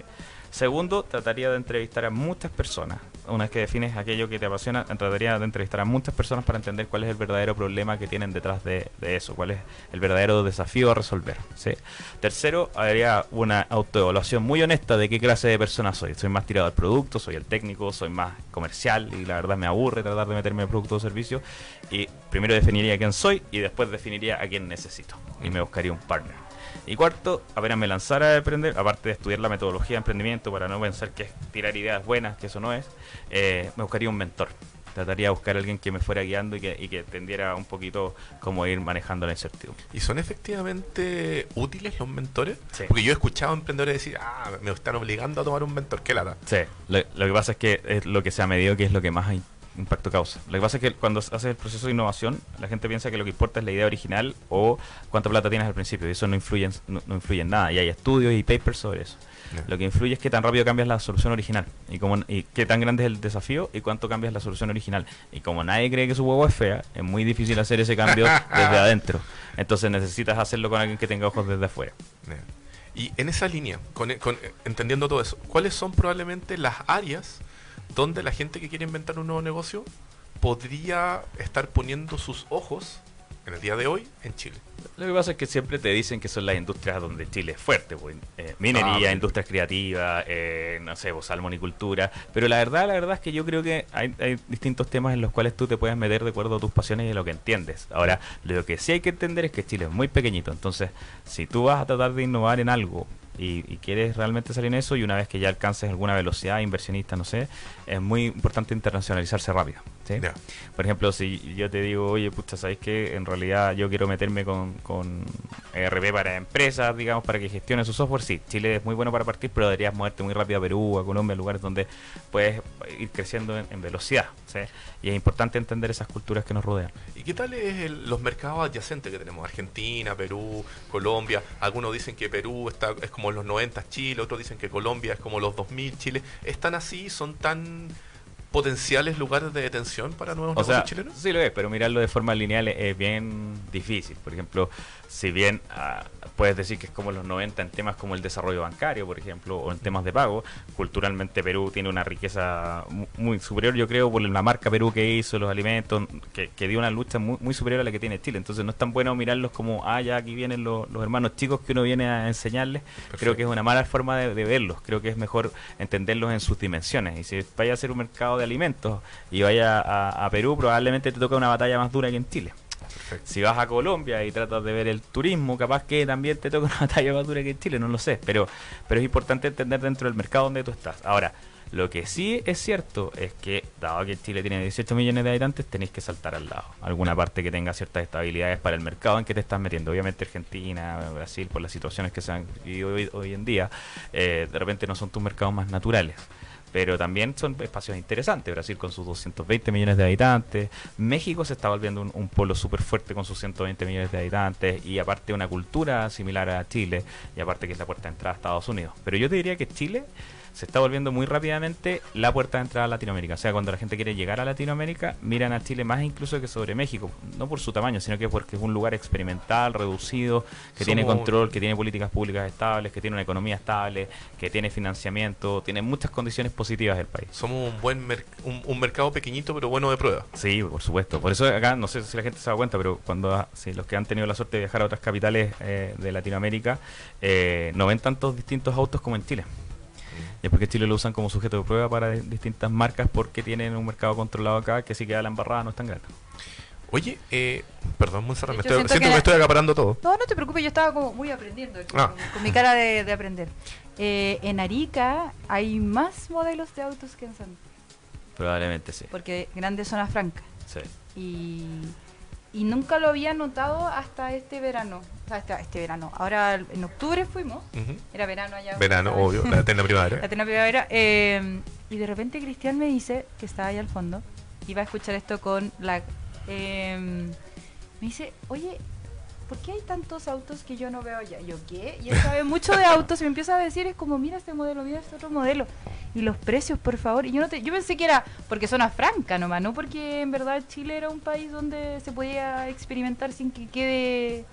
Segundo, trataría de entrevistar a muchas personas. Una vez que defines aquello que te apasiona, trataría de entrevistar a muchas personas para entender cuál es el verdadero problema que tienen detrás de, eso, cuál es el verdadero desafío a resolver. Tercero, haría una autoevaluación muy honesta de qué clase de persona soy. Soy más tirado al producto, soy el técnico, soy más comercial y la verdad me aburre tratar de meterme en producto o servicio. Y primero definiría quién soy y después definiría a quién necesito. Y me buscaría un partner. Y cuarto, apenas me lanzara a emprender, aparte de estudiar la metodología de emprendimiento para no pensar que es tirar ideas buenas, que eso no es, eh, me buscaría un mentor. Trataría de buscar a alguien que me fuera guiando y que, y que entendiera un poquito cómo ir manejando la incertidumbre. ¿Y son efectivamente útiles los mentores? Sí. Porque yo he escuchado a emprendedores decir, ah, me están obligando a tomar un mentor. ¿Qué lata? Sí, lo, lo que pasa es que es lo que se ha medido que es lo que más impacto causa. Lo que pasa es que cuando haces el proceso de innovación, la gente piensa que lo que importa es la idea original o cuánta plata tienes al principio, y eso no influye en, no, no influye en nada, y hay estudios y papers sobre eso. Lo que influye es qué tan rápido cambias la solución original y, cómo, y qué tan grande es el desafío y cuánto cambias la solución original. Y como nadie cree que su huevo es fea, es muy difícil hacer ese cambio desde adentro. Entonces necesitas hacerlo con alguien que tenga ojos desde afuera. Y en esa línea, con, con- entendiendo todo eso, ¿cuáles son probablemente las áreas donde la gente que quiere inventar un nuevo negocio podría estar poniendo sus ojos en el día de hoy en Chile? Lo que pasa es que siempre te dicen que son las industrias donde Chile es fuerte, pues, eh, minería, Ah, industrias creativas, eh, no sé, pues, salmonicultura, pero la verdad, la verdad es que yo creo que hay, hay distintos temas en los cuales tú te puedes meter de acuerdo a tus pasiones y a lo que entiendes. Ahora, lo que sí hay que entender es que Chile es muy pequeñito, entonces, si tú vas a tratar de innovar en algo y, y quieres realmente salir en eso y una vez que ya alcances alguna velocidad inversionista, no sé, es muy importante internacionalizarse rápido. Por ejemplo, si yo te digo, oye, pucha, ¿sabes qué? En realidad yo quiero meterme con, con ERP para empresas, digamos, para que gestione su software. Sí, Chile es muy bueno para partir, pero deberías moverte muy rápido a Perú, a Colombia, lugares donde puedes ir creciendo en, en velocidad. ¿sí? Y es importante entender esas culturas que nos rodean. ¿Y qué tal es el- los mercados adyacentes que tenemos? Argentina, Perú, Colombia. Algunos dicen que Perú está, es como los 90 Chile, otros dicen que Colombia es como los 2000 Chile. ¿Están así? ¿Son tan potenciales lugares de detención para nuevos O sea, negocios chilenos? sí lo es, pero mirarlo de forma lineal es, es bien difícil. Por ejemplo, si bien ah, puedes decir que es como los 90 en temas como el desarrollo bancario, por ejemplo, o en temas de pago, culturalmente Perú tiene una riqueza mu- muy superior, yo creo, por la marca Perú que hizo, los alimentos, que, que dio una lucha muy, muy superior a la que tiene Chile. Entonces no es tan bueno mirarlos como, ah, ya aquí vienen los, los hermanos chicos que uno viene a enseñarles. Creo que es una mala forma de, de verlos. Creo que es mejor entenderlos en sus dimensiones. Y si vaya a ser un mercado de alimentos y vaya a, a Perú, probablemente te toca una batalla más dura que en Chile. Perfecto. Si vas a Colombia y tratas de ver el turismo, capaz que también te toca una batalla más dura que en Chile, no lo sé. Pero, pero es importante entender dentro del mercado donde tú estás. Ahora, lo que sí es cierto es que, dado que Chile tiene 18 millones de habitantes, tenéis que saltar al lado. Alguna parte que tenga ciertas estabilidades para el mercado en que te estás metiendo. Obviamente Argentina, Brasil, por las situaciones que se han vivido hoy, hoy en día, eh, de repente no son tus mercados más naturales. Pero también son espacios interesantes. Brasil con sus 220 millones de habitantes. México se está volviendo un, un polo súper fuerte con sus 120 millones de habitantes. Y aparte una cultura similar a Chile. Y aparte que es la puerta de entrada a Estados Unidos. Pero yo te diría que Chile se está volviendo muy rápidamente la puerta de entrada a Latinoamérica. O sea, cuando la gente quiere llegar a Latinoamérica, miran a Chile más incluso que sobre México. No por su tamaño, sino que porque es un lugar experimental, reducido, que tiene control, que tiene políticas públicas estables, que tiene una economía estable, que tiene financiamiento, tiene muchas condiciones positivas del país. Somos un buen mer- un, un mercado pequeñito pero bueno de prueba. Sí, por supuesto. Por eso acá, no sé si la gente se da cuenta, pero cuando ah, sí, los que han tenido la suerte de viajar a otras capitales eh, de Latinoamérica, eh, no ven tantos distintos autos como en Chile. Y es porque Chile lo usan como sujeto de prueba para di- distintas marcas porque tienen un mercado controlado acá que si queda la embarrada no es tan grande. Oye, eh, perdón, Monserrat, me estoy, siento siento que que estoy acaparando todo. No, no te preocupes, yo estaba como muy aprendiendo, aquí, Ah. con, con mi cara de, de aprender. Eh, en Arica hay más modelos de autos que en San Probablemente sí. porque grande zona franca. sí. Y, y nunca lo había notado hasta este verano. O sea, este verano. Ahora en octubre fuimos. Era verano allá. Verano, ¿sabes? obvio, la eterna La primavera. eterna primavera. eh, y de repente Cristian me dice, que estaba ahí al fondo, iba a escuchar esto con la... eh, me dice, oye, ¿por qué hay tantos autos que yo no veo allá? Y yo, ¿qué? Y él sabe mucho de autos y me empieza a decir, es como, mira este modelo, mira este otro modelo. Y los precios, por favor. Y yo no te, yo pensé que era porque zona franca nomás, no porque en verdad Chile era un país donde se podía experimentar sin que quede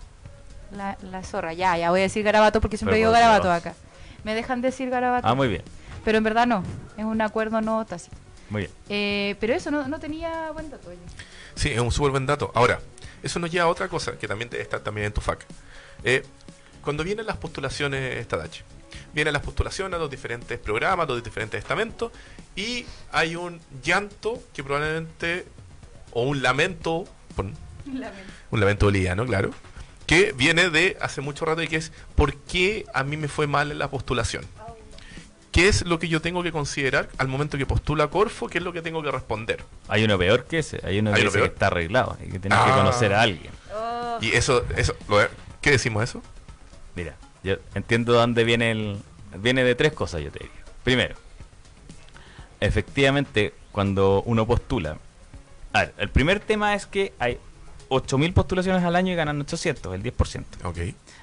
la, la zorra. Ya, ya voy a decir garabato porque siempre Pero digo garabato acá. Me dejan decir garabato. Ah, muy bien. Pero en verdad no, es un acuerdo no tácito. Muy bien. Eh, pero eso, no, no tenía buen dato. oye. Sí, es un súper buen dato. Ahora, eso nos lleva a otra cosa que también te- está también en tu FAC. Eh, cuando vienen las postulaciones Tadachi, vienen las postulaciones a los diferentes programas, a los diferentes estamentos, y hay un llanto que probablemente, o un lamento, pon- un lamento boliviano, claro, que viene de hace mucho rato y que es ¿por qué a mí me fue mal la postulación? ¿Qué es lo que yo tengo que considerar al momento que postula Corfo? ¿Qué es lo que tengo que responder? Hay uno peor que ese. Hay uno ¿Hay que uno dice peor? que está arreglado y que tienes que Ah. conocer a alguien. Oh, Y eso, eso, lo- ¿qué decimos eso? Mira, yo entiendo dónde viene el... Viene de tres cosas, yo te diría. Primero, efectivamente, cuando uno postula... A ver, el primer tema es que hay 8.000 postulaciones al año y ganan 800, el 10%. Ok,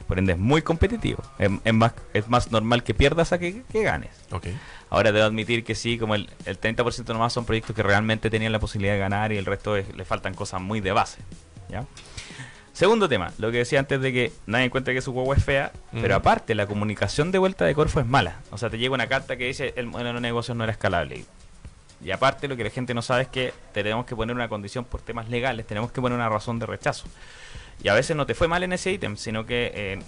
Por ende, es muy competitivo. Es, es más, es más normal que pierdas a que, que ganes. ok. Ahora debo admitir que sí, como el, el 30% nomás son proyectos que realmente tenían la posibilidad de ganar y el resto es- le faltan cosas muy de base. ¿ya? Segundo tema, lo que decía antes de que nadie encuentra que su huevo es fea, Mm. pero aparte la comunicación de vuelta de Corfo es mala. O sea, te llega una carta que dice el modelo de negocio no era escalable. Y aparte lo que la gente no sabe es que tenemos que poner una condición por temas legales, tenemos que poner una razón de rechazo. Y a veces no te fue mal en ese ítem, sino que eh,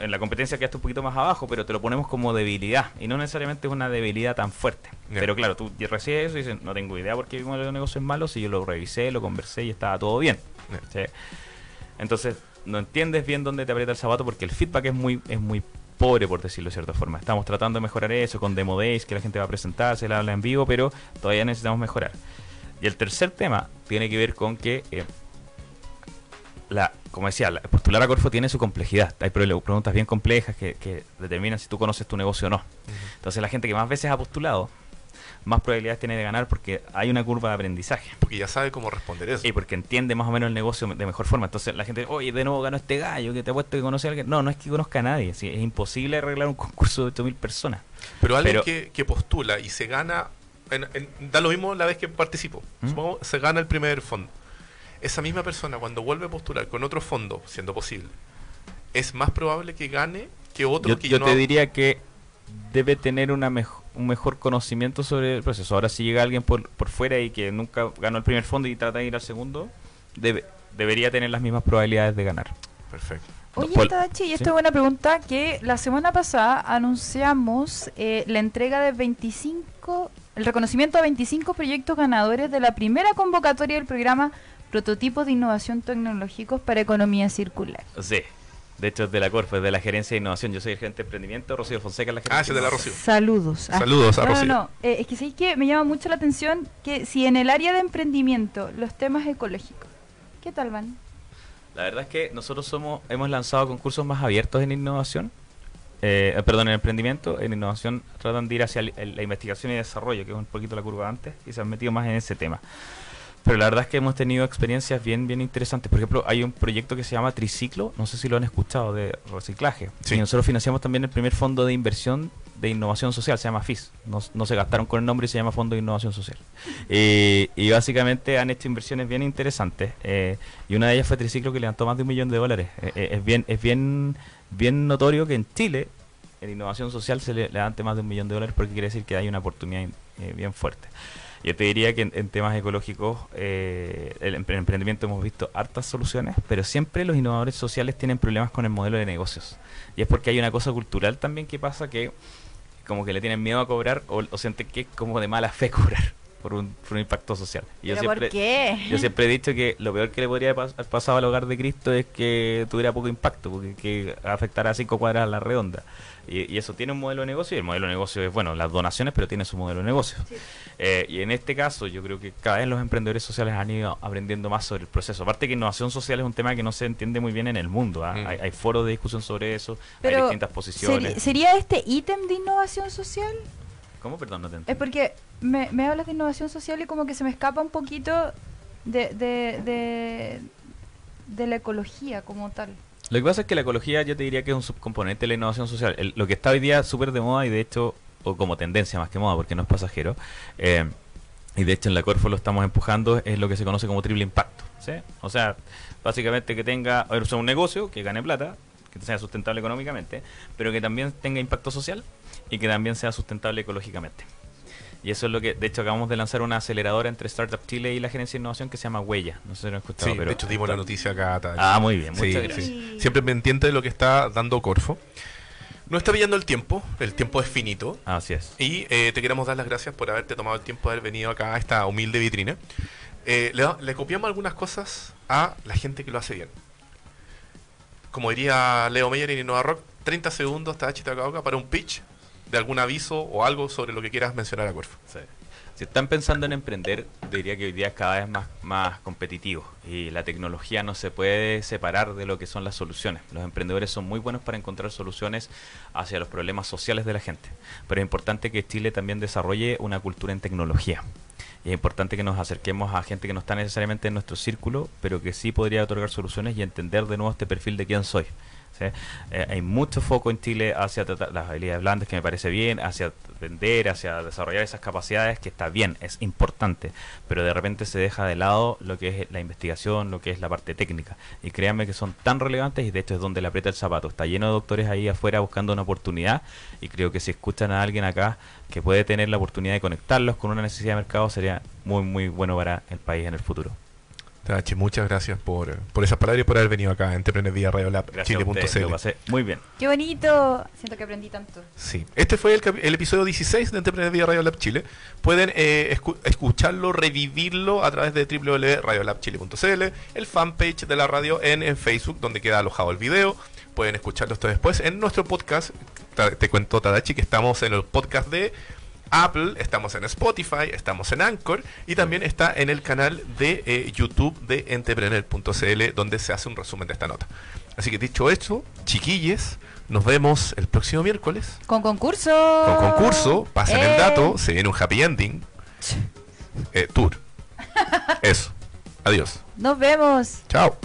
en la competencia quedaste un poquito más abajo, pero te lo ponemos como debilidad. Y no necesariamente es una debilidad tan fuerte. Pero claro, tú recibes eso y dices, no tengo idea por qué mi modelo de negocio es malo, si yo lo revisé, lo conversé y estaba todo bien. ¿sí? Entonces, no entiendes bien dónde te aprieta el zapato porque el feedback es muy, es muy pobre, por decirlo de cierta forma. Estamos tratando de mejorar eso con demo days, que la gente va a presentar, se la habla en vivo, pero todavía necesitamos mejorar. Y el tercer tema tiene que ver con que, eh, la, como decía, la- postular a Corfo tiene su complejidad. Hay pre- preguntas bien complejas que, que determinan si tú conoces tu negocio o no. Entonces la gente que más veces ha postulado, más probabilidades tiene de ganar porque hay una curva de aprendizaje. Porque ya sabe cómo responder eso. Y porque entiende más o menos el negocio de mejor forma. Entonces la gente, oye, de nuevo ganó este gallo, que te apuesto que conoce a alguien. No, no es que conozca a nadie. sí, es imposible arreglar un concurso de 8.000 personas. Pero alguien Pero- que, que postula y se gana, en- en- da lo mismo la vez que participó. ¿Mm? Supongamos, se gana el primer fondo. Esa misma persona, cuando vuelve a postular con otro fondo, siendo posible, es más probable que gane que otro Yo, que yo no- te diría que debe tener una mejo- un mejor conocimiento sobre el proceso. Ahora, si llega alguien por, por fuera y que nunca ganó el primer fondo y trata de ir al segundo, debe, debería tener las mismas probabilidades de ganar. Perfecto. Oye, Tadachi, ¿sí? es buena pregunta, que la semana pasada anunciamos eh, la entrega de 25, el reconocimiento a 25 proyectos ganadores de la primera convocatoria del programa Prototipos de Innovación Tecnológicos para Economía Circular. Sí. De hecho, es de la Corfo, es de la Gerencia de Innovación. Yo soy el gerente de emprendimiento, Rocío Fonseca es la gerente Ah, ese de la Rocío. Saludos. Ah, Saludos a no, no, Rocío. no, eh, es que sí que me llama mucho la atención que si en el área de emprendimiento los temas ecológicos, ¿qué tal van? La verdad es que nosotros somos hemos lanzado concursos más abiertos en innovación, eh, eh, perdón, en emprendimiento. En innovación tratan de ir hacia el- el- la investigación y desarrollo, que es un poquito la curva antes, y se han metido más en ese tema. Pero la verdad es que hemos tenido experiencias bien bien interesantes. Por ejemplo, hay un proyecto que se llama Triciclo, no sé si lo han escuchado, de reciclaje. Sí. Y nosotros financiamos también el primer fondo de inversión de innovación social, se llama FIS. No, no se gastaron con el nombre y se llama Fondo de Innovación Social. Eh, y básicamente han hecho inversiones bien interesantes. eh, y una de ellas fue Triciclo que levantó más de un millón de dólares. Eh, eh, es bien es bien bien notorio que en Chile en innovación social se le levante más de un millón de dólares porque quiere decir que hay una oportunidad eh, bien fuerte. Yo te diría que en, temas ecológicos, eh, el empre- emprendimiento hemos visto hartas soluciones, pero siempre los innovadores sociales tienen problemas con el modelo de negocios. Y es porque hay una cosa cultural también que pasa que como que le tienen miedo a cobrar o, o sienten que es como de mala fe cobrar por un, por un impacto social. Y yo ¿Pero por siempre, qué? yo siempre he dicho que lo peor que le podría haber pasado al hogar de Cristo es que tuviera poco impacto, porque que afectara a cinco cuadras a la redonda. Y, y eso tiene un modelo de negocio, y el modelo de negocio es, bueno, las donaciones, pero tiene su modelo de negocio. Eh, y en este caso, yo creo que cada vez los emprendedores sociales han ido aprendiendo más sobre el proceso. Aparte que innovación social es un tema que no se entiende muy bien en el mundo. ¿ah? Mm. Hay, hay foros de discusión sobre eso, hay Pero distintas posiciones. ¿seri- ¿Sería este ítem de innovación social? ¿Cómo? Perdón, no te Es entiendo. porque me, me hablas de innovación social y como que se me escapa un poquito de, de, de, de la ecología como tal. Lo que pasa es que la ecología yo te diría que es un subcomponente de la innovación social. El- lo que está hoy día súper de moda y de hecho, o como tendencia más que moda, porque no es pasajero, eh, y de hecho en la Corfo lo estamos empujando, es lo que se conoce como triple impacto. ¿sí? O sea, básicamente que tenga o sea, un negocio que gane plata, que sea sustentable económicamente, pero que también tenga impacto social y que también sea sustentable ecológicamente. Y eso es lo que, de hecho, acabamos de lanzar una aceleradora entre Startup Chile y la Gerencia de Innovación que se llama Huella. No sé si lo han escuchado, Sí, pero de hecho dimos la noticia acá. Ah, muy bien, Sí, muchas sí. gracias. Siempre pendiente de lo que está dando Corfo. No está pillando el tiempo, el tiempo es finito. Así es. Y eh, te queremos dar las gracias por haberte tomado el tiempo de haber venido acá a esta humilde vitrina. Eh, le, le copiamos algunas cosas a la gente que lo hace bien. Como diría Leo Meyer en Innova Rock, 30 segundos Tadachi Takaoka para un pitch de algún aviso o algo sobre lo que quieras mencionar a Corfo. Sí. Si están pensando en emprender, diría que hoy día es cada vez más, más competitivo y la tecnología no se puede separar de lo que son las soluciones. Los emprendedores son muy buenos para encontrar soluciones hacia los problemas sociales de la gente, pero es importante que Chile también desarrolle una cultura en tecnología. Y es importante que nos acerquemos a gente que no está necesariamente en nuestro círculo, pero que sí podría otorgar soluciones y entender de nuevo este perfil de quién soy. ¿Sí? Eh, hay mucho foco en Chile hacia tratar las habilidades blandas, que me parece bien, hacia vender, hacia desarrollar esas capacidades, que está bien, es importante, pero de repente se deja de lado lo que es la investigación, lo que es la parte técnica. Y créanme que son tan relevantes y de hecho es donde le aprieta el zapato. Está lleno de doctores ahí afuera buscando una oportunidad y creo que si escuchan a alguien acá que puede tener la oportunidad de conectarlos con una necesidad de mercado, sería muy, muy bueno para el país en el futuro. Tadachi, muchas gracias por, por esas palabras y por haber venido acá a Entrepreneur Vía Radio Lab ustedes, Chile.cl. lo pasé muy bien. ¡Qué bonito! Siento que aprendí tanto. Sí, este fue el, episodio 16 de Entrepreneur Vía Radio Lab Chile. Pueden eh, escu- escucharlo, revivirlo a través de www.radiolabchile.cl, el fanpage de la radio en, en Facebook, donde queda alojado el video. Pueden escucharlo esto después en nuestro podcast. Te cuento, Tadachi, que estamos en el podcast de Apple, estamos en Spotify, estamos en Anchor y también está en el canal de eh, YouTube de entrepreneur.cl donde se hace un resumen de esta nota. Así que dicho esto, chiquilles, nos vemos el próximo miércoles Con concurso. con concurso. Pasen el Eh. dato, se viene un happy ending. Eh, tour. Eso. Adiós. Nos vemos. Chao.